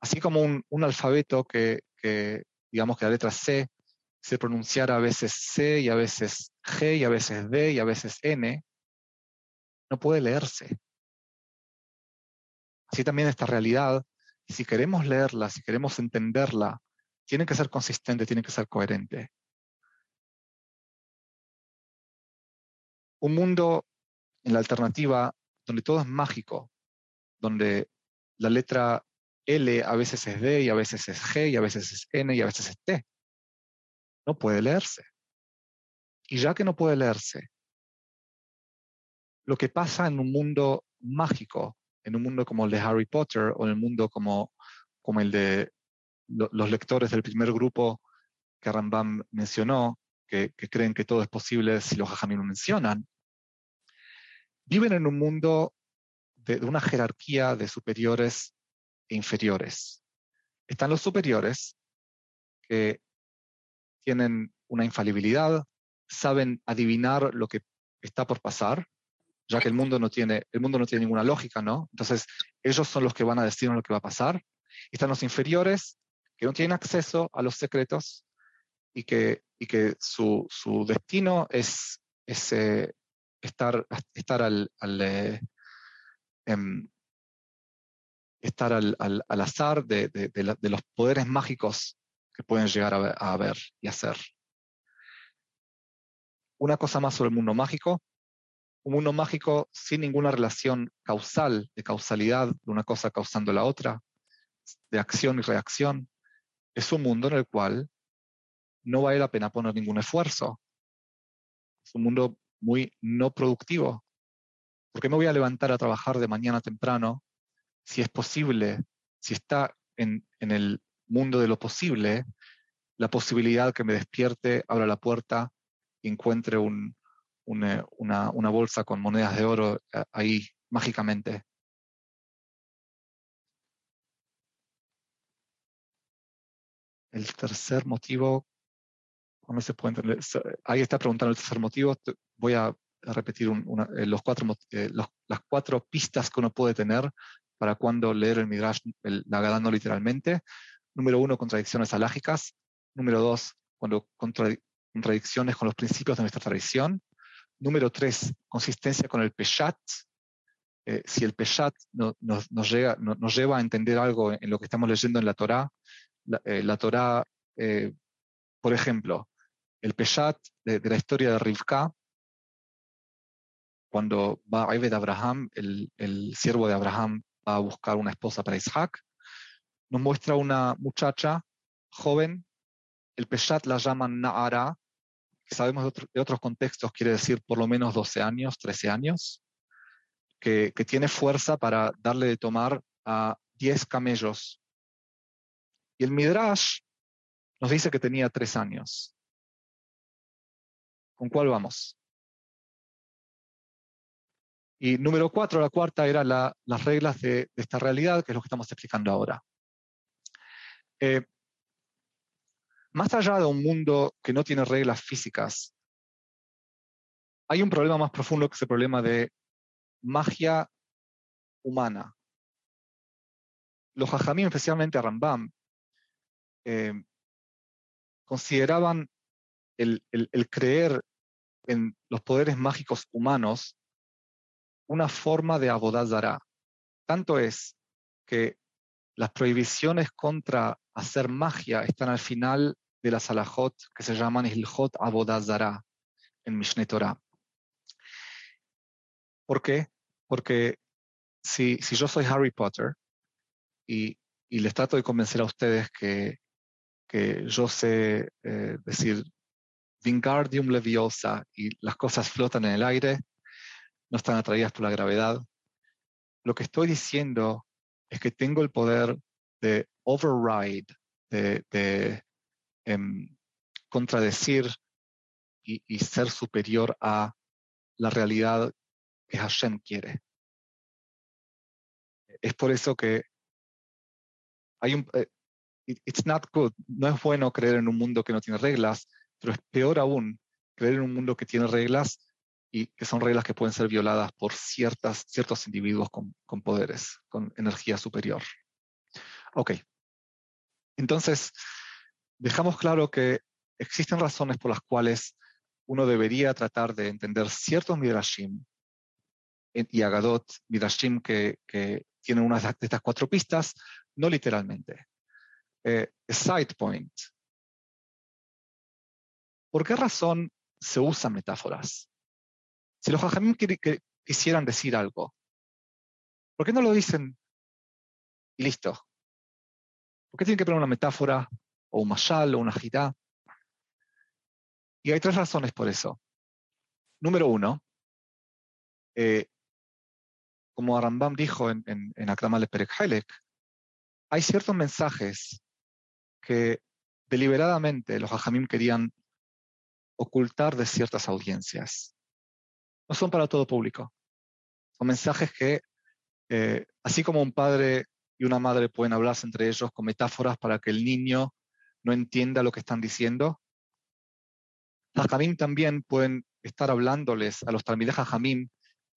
Así como un, un alfabeto que, que, digamos que la letra C se pronunciara a veces C y a veces G y a veces D y a veces N, no puede leerse. Así también esta realidad, si queremos leerla, si queremos entenderla, tiene que ser consistente, tiene que ser coherente. Un mundo en la alternativa donde todo es mágico, donde la letra L a veces es D y a veces es G y a veces es N y a veces es T. No puede leerse. Y ya que no puede leerse, lo que pasa en un mundo mágico, en un mundo como el de Harry Potter o en el mundo como, como el de los lectores del primer grupo que Rambam mencionó, que, creen que todo es posible si los Jajamim lo mencionan, viven en un mundo de una jerarquía de superiores inferiores. Están los superiores que tienen una infalibilidad, saben adivinar lo que está por pasar, ya que el mundo no tiene, el mundo no tiene ninguna lógica, ¿no? Entonces, ellos son los que van a decirnos lo que va a pasar. Están los inferiores que no tienen acceso a los secretos y que, y que su, su destino es, eh, estar, estar al, al eh, em, estar al, azar de, los poderes mágicos que pueden llegar a ver, y hacer. Una cosa más sobre el mundo mágico. Un mundo mágico sin ninguna relación causal, de causalidad de una cosa causando la otra, de acción y reacción. Es un mundo en el cual no vale la pena poner ningún esfuerzo. Es un mundo muy no productivo. ¿Por qué me voy a levantar a trabajar de mañana temprano si es posible, si está en, el mundo de lo posible, la posibilidad que me despierte, abra la puerta y encuentre una, bolsa con monedas de oro eh, ahí mágicamente. El tercer motivo, ¿cómo se puede entender? Ahí está preguntando el tercer motivo. Voy a repetir eh, los cuatro, eh, las cuatro pistas que uno puede tener para cuando leer el Midrash, el, la no literalmente. Número uno, contradicciones alágicas. Número dos, cuando contradicciones con los principios de nuestra tradición. Número tres, consistencia con el Peshat. eh, si el Peshat nos, llega, nos, lleva a entender algo en, lo que estamos leyendo en la Torá, la, la Torá, por ejemplo, el Peshat de, la historia de Rivka, cuando va a de Abraham, el, el siervo de Abraham va a buscar una esposa para Isaac, nos muestra una muchacha joven, el Peshat la llaman Naara, que sabemos de, otros contextos, quiere decir por lo menos 12 años, 13 años, que, que tiene fuerza para darle de tomar a 10 camellos. Y el Midrash nos dice que tenía 3 años. ¿Con cuál vamos? Y número cuatro, la cuarta, era las reglas de, esta realidad, que es lo que estamos explicando ahora. Eh, más allá de un mundo que no tiene reglas físicas, hay un problema más profundo que es el problema de magia humana. Los hajamim, especialmente a Rambam, eh, consideraban el, creer en los poderes mágicos humanos una forma de abodazara. Tanto es que las prohibiciones contra hacer magia están al final de las alajot que se llaman Hilhot Abodazara en Mishneh Torah. ¿Por qué? Porque si, si yo soy Harry Potter y, y, les trato de convencer a ustedes que, que yo sé eh, decir Vingardium Leviosa y las cosas flotan en el aire, no están atraídas por la gravedad. Lo que estoy diciendo es que tengo el poder de override, de, em, contradecir y, ser superior a la realidad que Hashem quiere. Es por eso que hay un... Eh, it's not good. No es bueno creer en un mundo que no tiene reglas, pero es peor aún creer en un mundo que tiene reglas y que son reglas que pueden ser violadas por ciertas, ciertos individuos con, con poderes, con energía superior. Ok. Entonces, dejamos claro que existen razones por las cuales uno debería tratar de entender ciertos midrashim y agadot, midrashim que, que tienen una de estas cuatro pistas, no literalmente. Eh, side point, ¿Por qué razón se usan metáforas? Si los hajamim quisieran decir algo, ¿por qué no lo dicen y listo? ¿Por qué tienen que poner una metáfora o un mashal o una jitá? Y hay tres razones por eso. Número uno, eh, como Arambam dijo en, en, en Akramal hay ciertos mensajes que deliberadamente los hajamim querían ocultar de ciertas audiencias. No son para todo público. Son mensajes que, eh, así como un padre y una madre pueden hablarse entre ellos con metáforas para que el niño no entienda lo que están diciendo, Jajamim también pueden estar hablándoles a los Talmideh Jajamim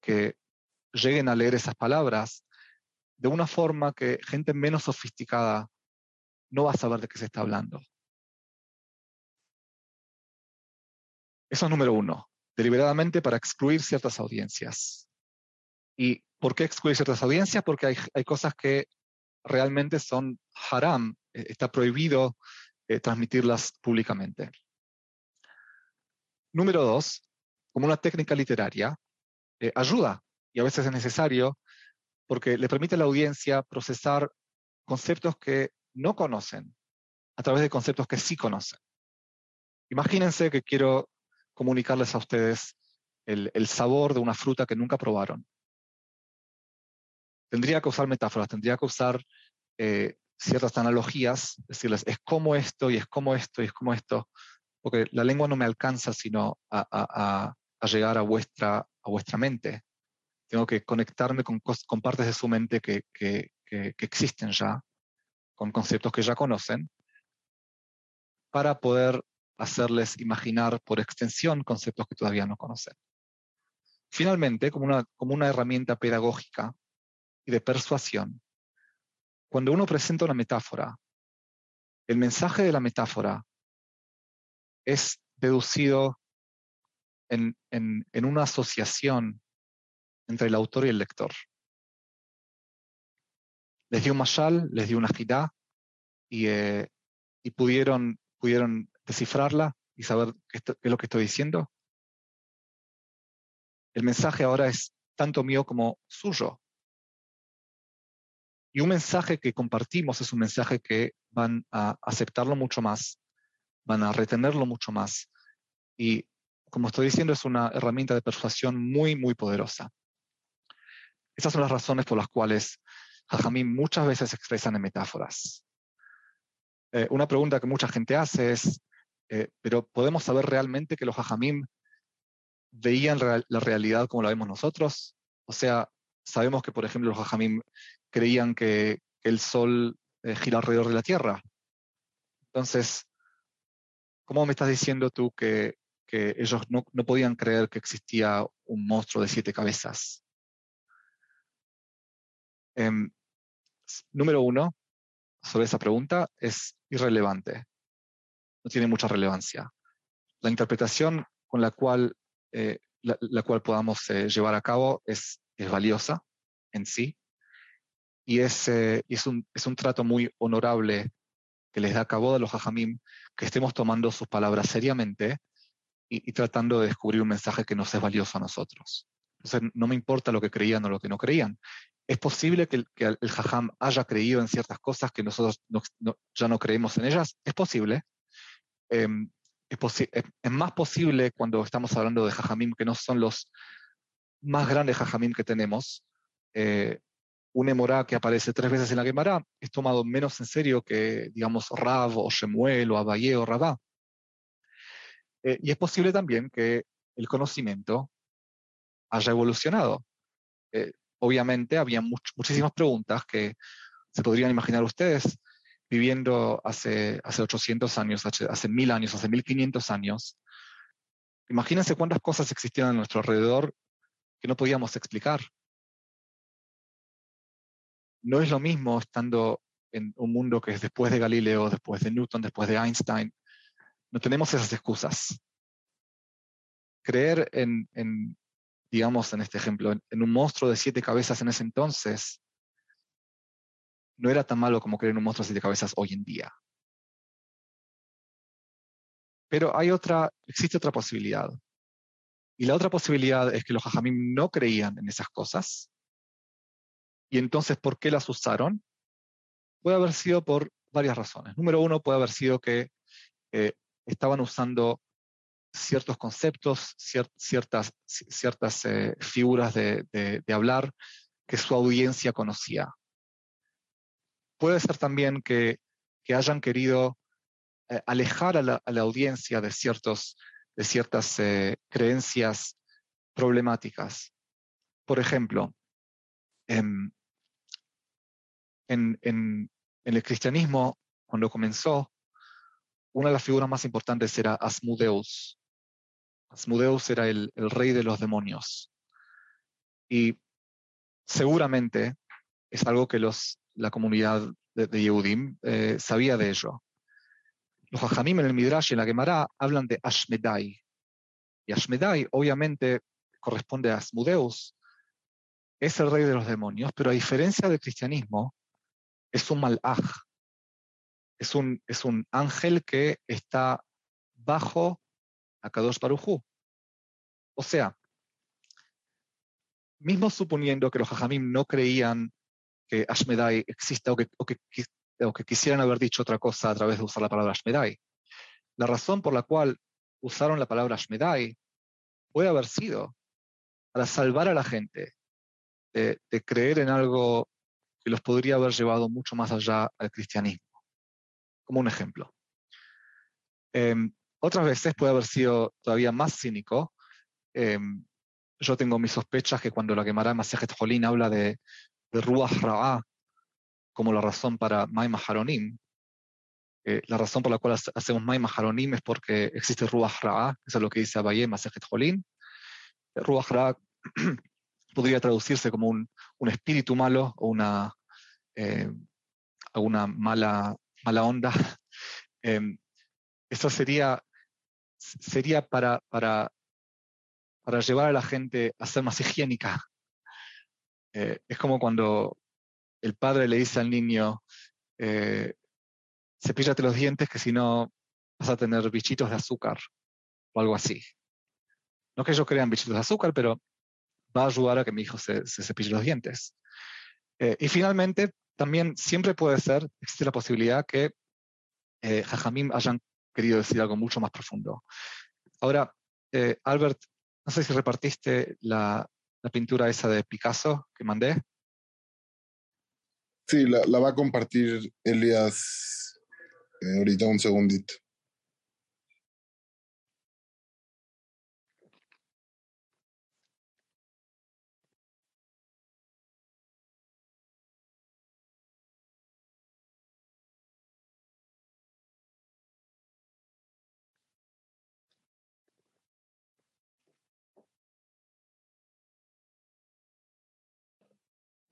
que lleguen a leer esas palabras de una forma que gente menos sofisticada no va a saber de qué se está hablando. Eso es número uno, deliberadamente para excluir ciertas audiencias. ¿Y por qué excluir ciertas audiencias? Porque hay, cosas que realmente son haram, eh, está prohibido eh, transmitirlas públicamente. Número dos, como una técnica literaria, eh, ayuda, y a veces es necesario, porque le permite a la audiencia procesar conceptos que no conocen a través de conceptos que sí conocen. Imagínense que quiero comunicarles a ustedes el, sabor de una fruta que nunca probaron. Tendría que usar metáforas, tendría que usar eh, ciertas analogías, decirles, es como esto y es como esto y es como esto, porque la lengua no me alcanza sino a, llegar a vuestra, a vuestra mente. Tengo que conectarme con, partes de su mente que, que existen ya, con conceptos que ya conocen, para poder hacerles imaginar por extensión conceptos que todavía no conocen. Finalmente, como una, como una herramienta pedagógica y de persuasión, cuando uno presenta una metáfora, el mensaje de la metáfora es deducido en, en, en una asociación entre el autor y el lector. Les dio un mashal, les dio una y, eh, y pudieron, pudieron descifrarla y saber qué, es lo que estoy diciendo. El mensaje ahora es tanto mío como suyo. Y un mensaje que compartimos es un mensaje que van a aceptarlo mucho más, van a retenerlo mucho más. Y como estoy diciendo, es una herramienta de persuasión muy, muy poderosa. Esas son las razones por las cuales Jajamín muchas veces expresan en metáforas. Eh, una pregunta que mucha gente hace es, eh, ¿pero podemos saber realmente que los Jajamín veían la realidad como la vemos nosotros? O sea, sabemos que, por ejemplo, los Jajamín creían que, el Sol eh, gira alrededor de la Tierra. Entonces, ¿cómo me estás diciendo tú que, ellos no, no podían creer que existía un monstruo de siete cabezas? Em, número uno, sobre esa pregunta, es irrelevante. No tiene mucha relevancia. La interpretación con la cual, eh, la, cual podamos eh, llevar a cabo es, es, valiosa en sí y es, eh, es, un, es un trato muy honorable que les da a cabo de los hajamim que estemos tomando sus palabras seriamente y, y, tratando de descubrir un mensaje que nos es valioso a nosotros. Entonces, no me importa lo que creían o lo que no creían. Es posible que el, que el Jajam haya creído en ciertas cosas que nosotros ya no creemos en ellas. Es posible. Em, es, es, más posible cuando estamos hablando de Jajamim que no son los más grandes Jajamim que tenemos. Eh, un Emorá que aparece tres veces en la Gemara es tomado menos en serio que, digamos, Rav o Shemuel o Abaye o Rabá. Eh, y es posible también que el conocimiento haya evolucionado. Eh, obviamente había muchísimas preguntas que se podrían imaginar ustedes viviendo hace, hace 800 años, hace, 1000 años, hace 1500 años. Imagínense cuántas cosas existían a nuestro alrededor que no podíamos explicar. No es lo mismo estando en un mundo que es después de Galileo, después de Newton, después de Einstein. No tenemos esas excusas. Creer en, digamos, en este ejemplo, en, un monstruo de siete cabezas en ese entonces, no era tan malo como creer en un monstruo de siete cabezas hoy en día. Pero hay otra, existe otra posibilidad. Y la otra posibilidad es que los hajamim no creían en esas cosas. Y entonces, ¿por qué las usaron? Puede haber sido por varias razones. Número uno, puede haber sido que eh, estaban usando ciertos conceptos, ciertas, ciertas eh, figuras de, hablar que su audiencia conocía. Puede ser también que, hayan querido eh, alejar a la, audiencia de, ciertos, de ciertas eh, creencias problemáticas. Por ejemplo, em, en, en, en, el cristianismo, cuando comenzó, una de las figuras más importantes era Asmodeus, Asmodeus era el, rey de los demonios. Y seguramente es algo que los, la comunidad de, Yehudim eh, sabía de ello. Los Hajamim en el Midrash y en la Gemara hablan de Ashmedai. Y Ashmedai obviamente corresponde a Asmodeus, es el rey de los demonios, pero a diferencia del cristianismo, es un malaj. Es un, es un ángel que está bajo a Kadosh Barujú. O sea, mismo suponiendo que los Jajamim no creían que Ashmedai exista o que, o, que, quisieran haber dicho otra cosa a través de usar la palabra Ashmedai, la razón por la cual usaron la palabra Ashmedai puede haber sido para salvar a la gente de, creer en algo que los podría haber llevado mucho más allá al cristianismo. Como un ejemplo. Em, otras veces puede haber sido todavía más cínico. Em, yo tengo mis sospechas que cuando la quemará Masejet Jolín habla de, de Ruach Ra'ah como la razón para Maima Haronim, eh, la razón por la cual hacemos Maima Haronim es porque existe Ruach Ra'ah, eso es lo que dice Abaye Masejet Jolín. Ruach Ra'ah [CLEARS THROAT] podría traducirse como un, un, espíritu malo o una, eh, mala, mala onda. [LAUGHS] Em, eso sería sería para, para, para llevar a la gente a ser más higiénica. Eh, es como cuando el padre le dice al niño, eh, cepíllate los dientes que si no vas a tener bichitos de azúcar o algo así. No que yo crean bichitos de azúcar, pero va a ayudar a que mi hijo se, cepille los dientes. Eh, y finalmente, también siempre puede ser, existe la posibilidad que eh, Jajamim hayan querido decir algo mucho más profundo. Ahora, eh, Albert, no sé si repartiste la, la pintura esa de Picasso que mandé. Sí, la, va a compartir Elias eh, ahorita un segundito.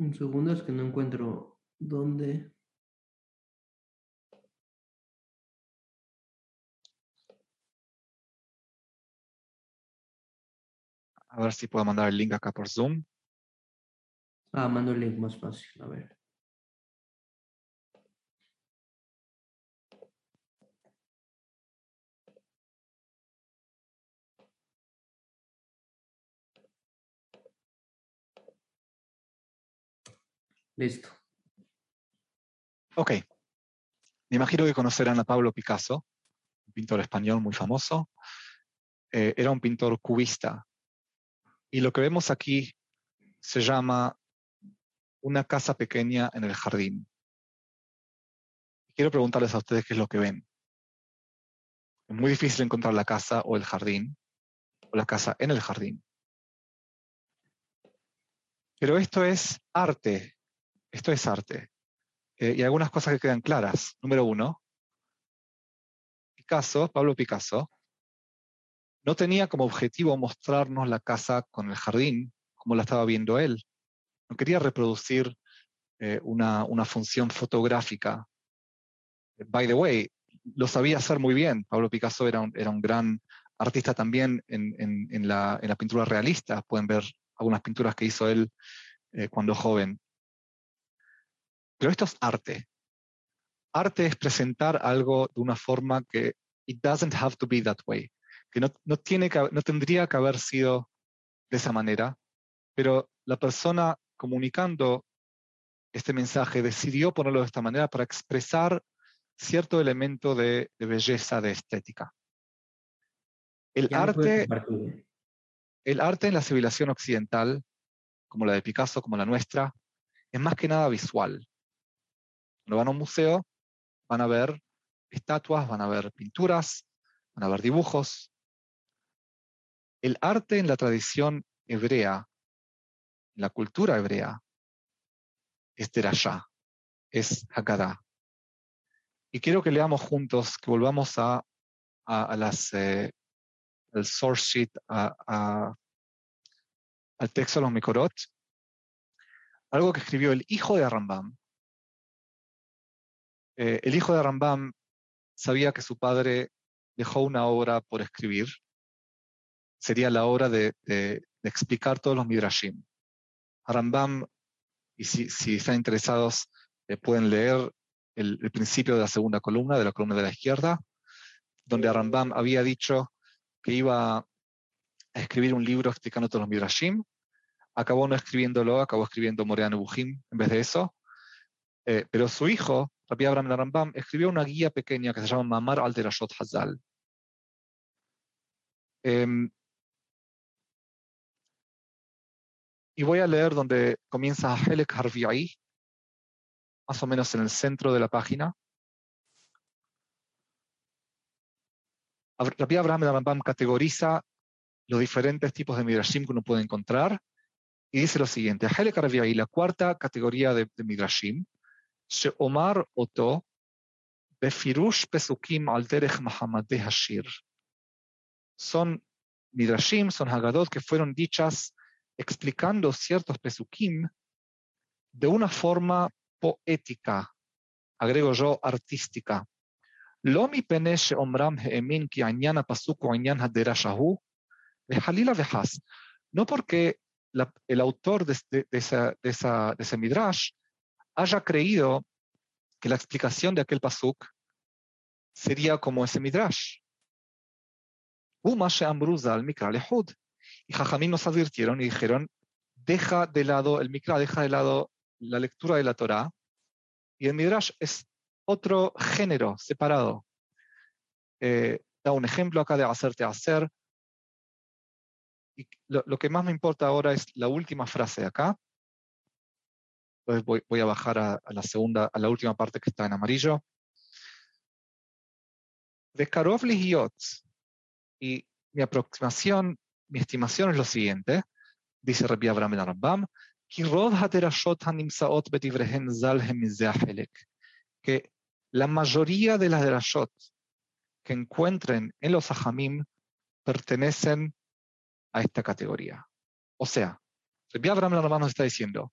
Un segundo, es que no encuentro dónde. A ver si puedo mandar el link acá por Zoom. Ah, mando el link más fácil, a ver. Listo. Ok. Me imagino que conocerán a Pablo Picasso, un pintor español muy famoso. Eh, era un pintor cubista. Y lo que vemos aquí se llama una casa pequeña en el jardín. Quiero preguntarles a ustedes qué es lo que ven. Es muy difícil encontrar la casa o el jardín, o la casa en el jardín. Pero esto es arte, esto es arte. Eh, y algunas cosas que quedan claras. Número uno, Picasso, Pablo Picasso, no tenía como objetivo mostrarnos la casa con el jardín como la estaba viendo él. No quería reproducir eh, una, función fotográfica. By the way, lo sabía hacer muy bien. Pablo Picasso era un, era un gran artista también en, la, pintura realista. Pueden ver algunas pinturas que hizo él eh, cuando joven. Pero esto es arte. Arte es presentar algo de una forma que it doesn't have to be that way, que no, tiene que, no tendría que haber sido de esa manera, pero la persona comunicando este mensaje decidió ponerlo de esta manera para expresar cierto elemento de, belleza, de estética. El arte, el arte en la civilización occidental, como la de Picasso, como la nuestra, es más que nada visual. Cuando van a un museo, van a ver estatuas, van a ver pinturas, van a ver dibujos. El arte en la tradición hebrea, en la cultura hebrea, es Derashá, es Haggadah. Y quiero que leamos juntos, que volvamos a, a, las, eh, al source sheet, al texto de los Mikorot, algo que escribió el hijo de Rambam, eh, el hijo de Rambam sabía que su padre dejó una obra por escribir. Sería la obra de, explicar todos los midrashim. Rambam, y si, están interesados, eh, pueden leer el, principio de la segunda columna, de la columna de la izquierda, donde Rambam había dicho que iba a escribir un libro explicando todos los midrashim. Acabó no escribiéndolo, acabó escribiendo Morean Bujim en vez de eso. Eh, pero su hijo, Rabbi Abraham Rambam, escribió una guía pequeña que se llama Mamar al Derashot Hazal. Em, y voy a leer donde comienza Helek Harviai, más o menos en el centro de la página. Rabbi Abraham Rambam categoriza los diferentes tipos de midrashim que uno puede encontrar y dice lo siguiente: Helek Harviai, la cuarta categoría de, de midrashim, Omar Oto Befirush Pesukim al Derech Hashir. Son midrashim, son hagadot que fueron dichas explicando ciertos pesukim de una forma poética, agrego yo artística. Lo mi penesh omram heemin ki añana pasuko añan haderashahu, halila vehas. No porque el autor de, de, de, de ese midrash haya creído que la explicación de aquel pasuk sería como ese midrash. Y Jajamín nos advirtieron y dijeron, deja de lado el mikra, deja de lado la lectura de la Torah, y el midrash es otro género separado. Eh, da un ejemplo acá de hacerte hacer. Y lo, que más me importa ahora es la última frase acá. Entonces voy, a bajar a, la segunda, a la última parte que está en amarillo. De Karov y mi aproximación, mi estimación es lo siguiente, dice Rabbi Abraham el Rambam, que la mayoría de las derashot que encuentren en los ajamim pertenecen a esta categoría. O sea, Rabbi Abraham el Rambam nos está diciendo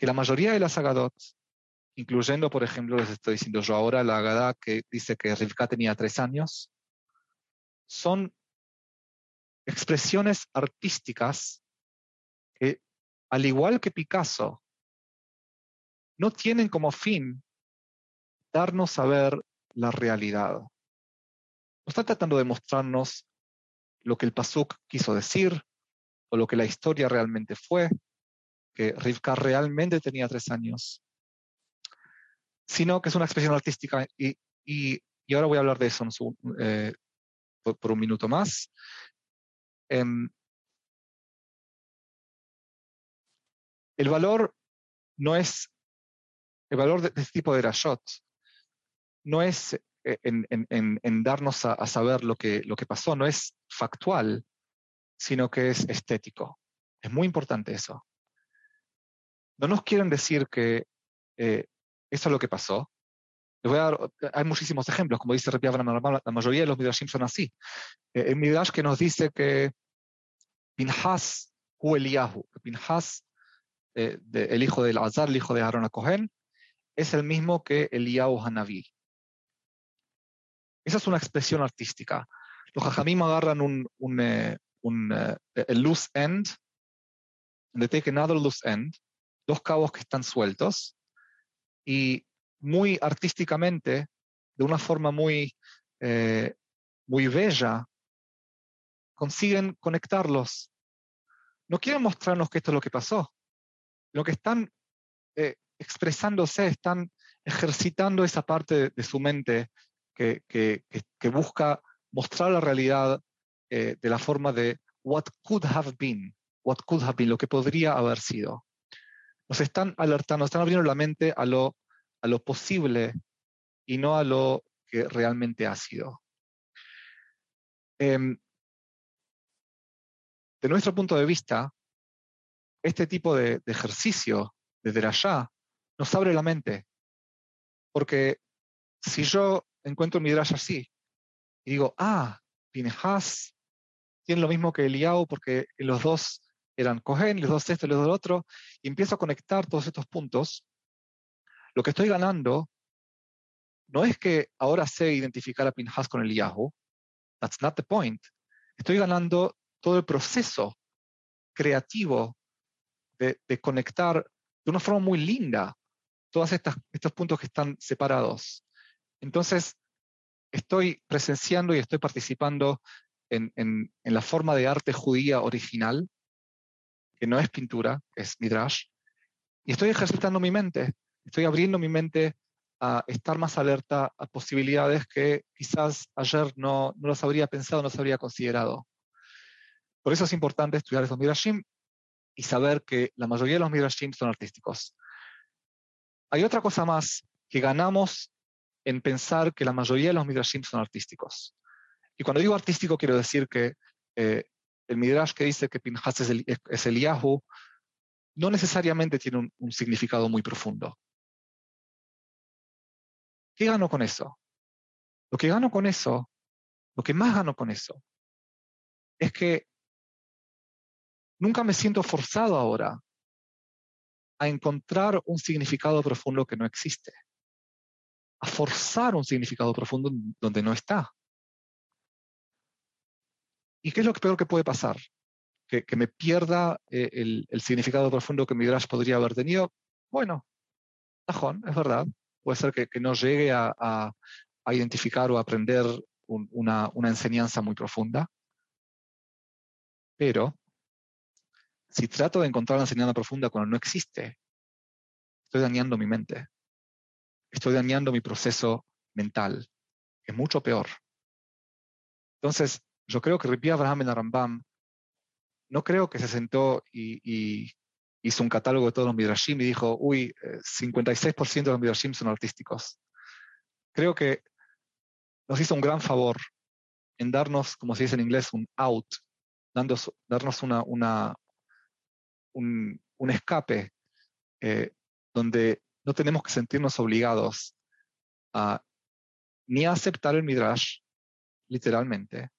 que la mayoría de las agadot, incluyendo, por ejemplo, les estoy diciendo yo ahora, la agada que dice que Rivka tenía tres años, son expresiones artísticas que, al igual que Picasso, no tienen como fin darnos a ver la realidad. No está tratando de mostrarnos lo que el Pasuk quiso decir o lo que la historia realmente fue, que Rivka realmente tenía tres años, sino que es una expresión artística y, y, ahora voy a hablar de eso eh, por, un minuto más. Em, el valor no es, el valor de, este tipo de rashot no es eh, en, darnos a, saber lo que, lo que pasó, no es factual, sino que es estético. Es muy importante eso. No nos quieren decir que eh, eso es lo que pasó. hay muchísimos ejemplos, como dice Rabbi la mayoría de los Midrashim son así. Eh, el Midrash que nos dice que Pinhas hu Eliyahu, Pinhas, el hijo del Azar, el hijo de Aaron Cohen, es el mismo que Eliyahu Hanavi. Esa es una expresión artística. Los hajamim agarran un, un, eh, un eh, loose end, they take another loose end, dos cabos que están sueltos, y muy artísticamente, de una forma muy, eh, muy bella, consiguen conectarlos. No quieren mostrarnos que esto es lo que pasó. Lo que están expresándose, están ejercitando esa parte de su mente que, busca mostrar la realidad eh, de la forma de what could have been, what could have been, lo que podría haber sido. Nos están alertando, están abriendo la mente a lo, a lo posible y no a lo que realmente ha sido. Em, de nuestro punto de vista, este tipo de, ejercicio de Derashá nos abre la mente. Porque si yo encuentro mi Midrash así. Y digo, ah, Pinehas tiene lo mismo que Eliao porque los dos eran Cohen, los dos esto, los dos lo otro, y empiezo a conectar todos estos puntos. Lo que estoy ganando no es que ahora sé identificar a Pinhas con Eliyahu, that's not the point. Estoy ganando todo el proceso creativo de, conectar de una forma muy linda todos estos puntos que están separados. Entonces, estoy presenciando y estoy participando en, la forma de arte judía original, que no es pintura, es midrash, y estoy ejercitando mi mente, estoy abriendo mi mente a estar más alerta a posibilidades que quizás ayer no, no las habría pensado, no las habría considerado. Por eso es importante estudiar esos midrashim y saber que la mayoría de los midrashim son artísticos. Hay otra cosa más que ganamos en pensar que la mayoría de los midrashim son artísticos. Y cuando digo artístico quiero decir que eh, el midrash que dice que Pinhas es el, es Yahoo no necesariamente tiene un, significado muy profundo. ¿Qué gano con eso? Lo que gano con eso, lo que más gano con eso, es que nunca me siento forzado ahora a encontrar un significado profundo que no existe a forzar un significado profundo donde no está. ¿Y qué es lo peor que puede pasar? Que, me pierda eh, el, significado profundo que mi Midrash podría haber tenido. Bueno, Ajón, es verdad. Puede ser que, no llegue a, identificar o aprender una, una enseñanza muy profunda. Pero si trato de encontrar la enseñanza profunda cuando no existe, estoy dañando mi mente. Estoy dañando mi proceso mental. Es mucho peor. Entonces, yo creo que Ripi Abraham en Arambam no creo que se sentó y, hizo un catálogo de todos los Midrashim y dijo, uy, 56% eh, de los Midrashim son artísticos. Creo que nos hizo un gran favor en darnos, como se dice en inglés, un out, darnos una, una, un, escape eh, donde no tenemos que sentirnos obligados a ni a aceptar el Midrash, literalmente,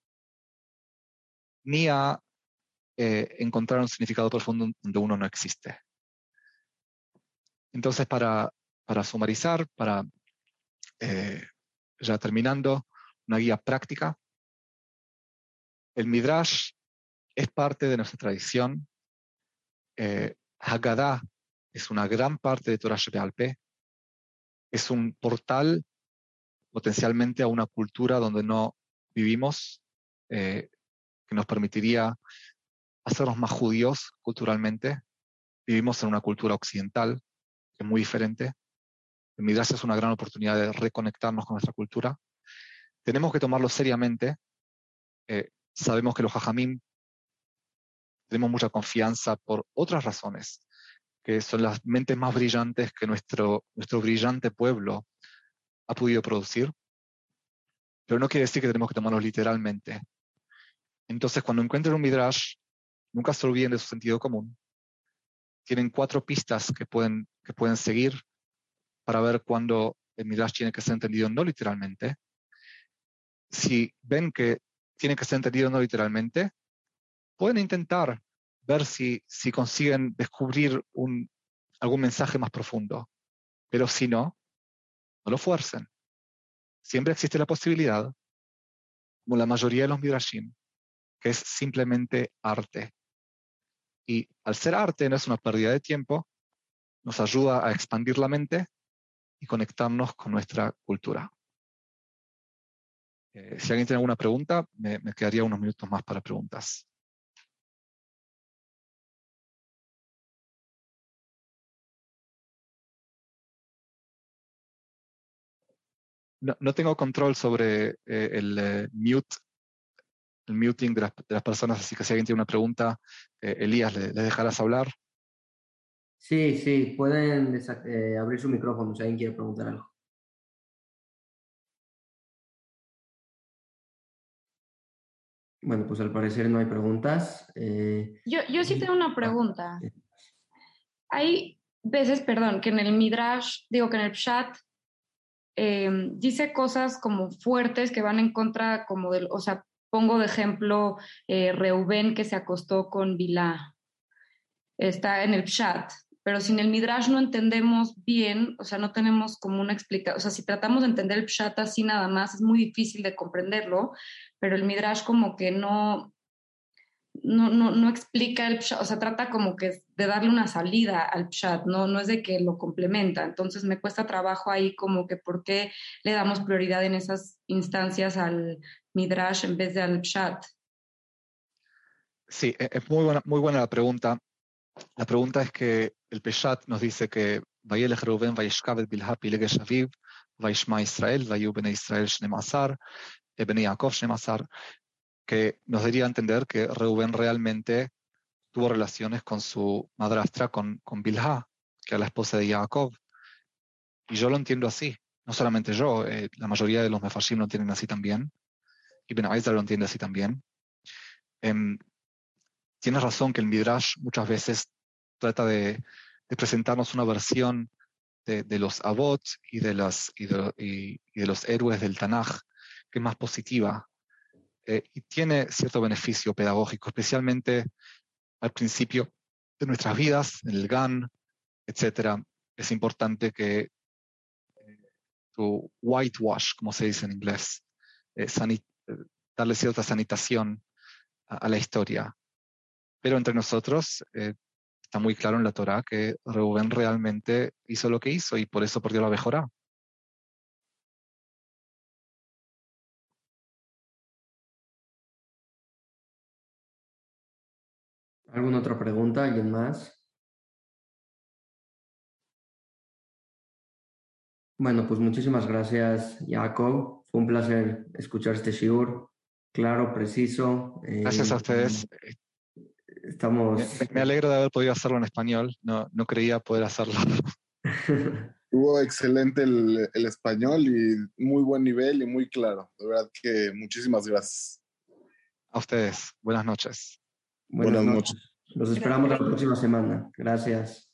ni a eh, encontrar un significado profundo donde uno no existe. Entonces, para, para sumarizar, para eh, ya terminando, una guía práctica, el Midrash es parte de nuestra tradición, eh, Haggadah es una gran parte de Torah Shebealpe, es un portal potencialmente a una cultura donde no vivimos, eh, que nos permitiría hacernos más judíos culturalmente. Vivimos en una cultura occidental que es muy diferente. El Midrash es una gran oportunidad de reconectarnos con nuestra cultura. Tenemos que tomarlo seriamente. Eh, sabemos que los hajamim tenemos mucha confianza por otras razones, que son las mentes más brillantes que nuestro, nuestro brillante pueblo ha podido producir. Pero no quiere decir que tenemos que tomarlo literalmente. Entonces, cuando encuentren un midrash, nunca se olviden de su sentido común. Tienen cuatro pistas que pueden, que pueden seguir para ver cuándo el midrash tiene que ser entendido no literalmente. Si ven que tiene que ser entendido no literalmente, pueden intentar ver si, si consiguen descubrir algún mensaje más profundo. Pero si no, no lo fuercen. Siempre existe la posibilidad, como la mayoría de los midrashim, que es simplemente arte. Y al ser arte no es una pérdida de tiempo, nos ayuda a expandir la mente y conectarnos con nuestra cultura. Eh, si alguien tiene alguna pregunta, me quedaría unos minutos más para preguntas. no, tengo control sobre eh, el eh, mute, el muting de las, personas, así que si alguien tiene una pregunta, eh, Elías, ¿le, dejarás hablar? Sí, sí, pueden abrir su micrófono si alguien quiere preguntar algo. Bueno, pues al parecer no hay preguntas. yo, yo sí tengo una pregunta. Hay veces, perdón, que en el Midrash, digo que en el chat dice cosas como fuertes que van en contra, como del, o sea, pongo de ejemplo eh, Reuben que se acostó con Bilá. Está en el chat, pero sin el Midrash no entendemos bien, o sea, no tenemos como una explicación, o sea, si tratamos de entender el Pshat así nada más, es muy difícil de comprenderlo, pero el Midrash como que no, no, no, no explica el pshat, o sea, trata como que de darle una salida al pshat, no, no es de que lo complementa. Entonces me cuesta trabajo ahí como que por qué le damos prioridad en esas instancias al midrash en vez de al pshat. Sí, e, es muy buena, muy buena la pregunta. La pregunta es que el Peshat nos dice que Vayelech Reuben Vayeshkavet Bilhapi Legesh Aviv Vayishma Israel Vayu Bene Israel Shnemasar Bene Yaakov Shnemasar que nos daría a entender que Reuben realmente tuvo relaciones con su madrastra, con, con Bilha, que es la esposa de Jacob. Y yo lo entiendo así. No solamente yo, eh, la mayoría de los mefashim lo entienden así también. Y Ben lo entiende así también. Em, tienes razón que el Midrash muchas veces trata de, presentarnos una versión de, los Abot y de, las, y de los héroes del Tanaj que es más positiva, eh, y tiene cierto beneficio pedagógico, especialmente al principio de nuestras vidas, en el GAN, etc. Es importante que eh, tu whitewash, como se dice en inglés, eh, darle cierta sanitación a, la historia. Pero entre nosotros está muy claro en la Torá que Reuben realmente hizo lo que hizo y por eso perdió la mejora. ¿Alguna otra pregunta? ¿Alguien más? Bueno, pues muchísimas gracias, Jacob. Fue un placer escuchar este shiur. Claro, preciso. Gracias a ustedes. Estamos... Me, alegro de haber podido hacerlo en español. No, no creía poder hacerlo. [LAUGHS] Tuvo excelente el, el, español y muy buen nivel y muy claro. De verdad que muchísimas gracias. A ustedes. Buenas noches. Buenas, noches. Los esperamos la próxima semana. Gracias.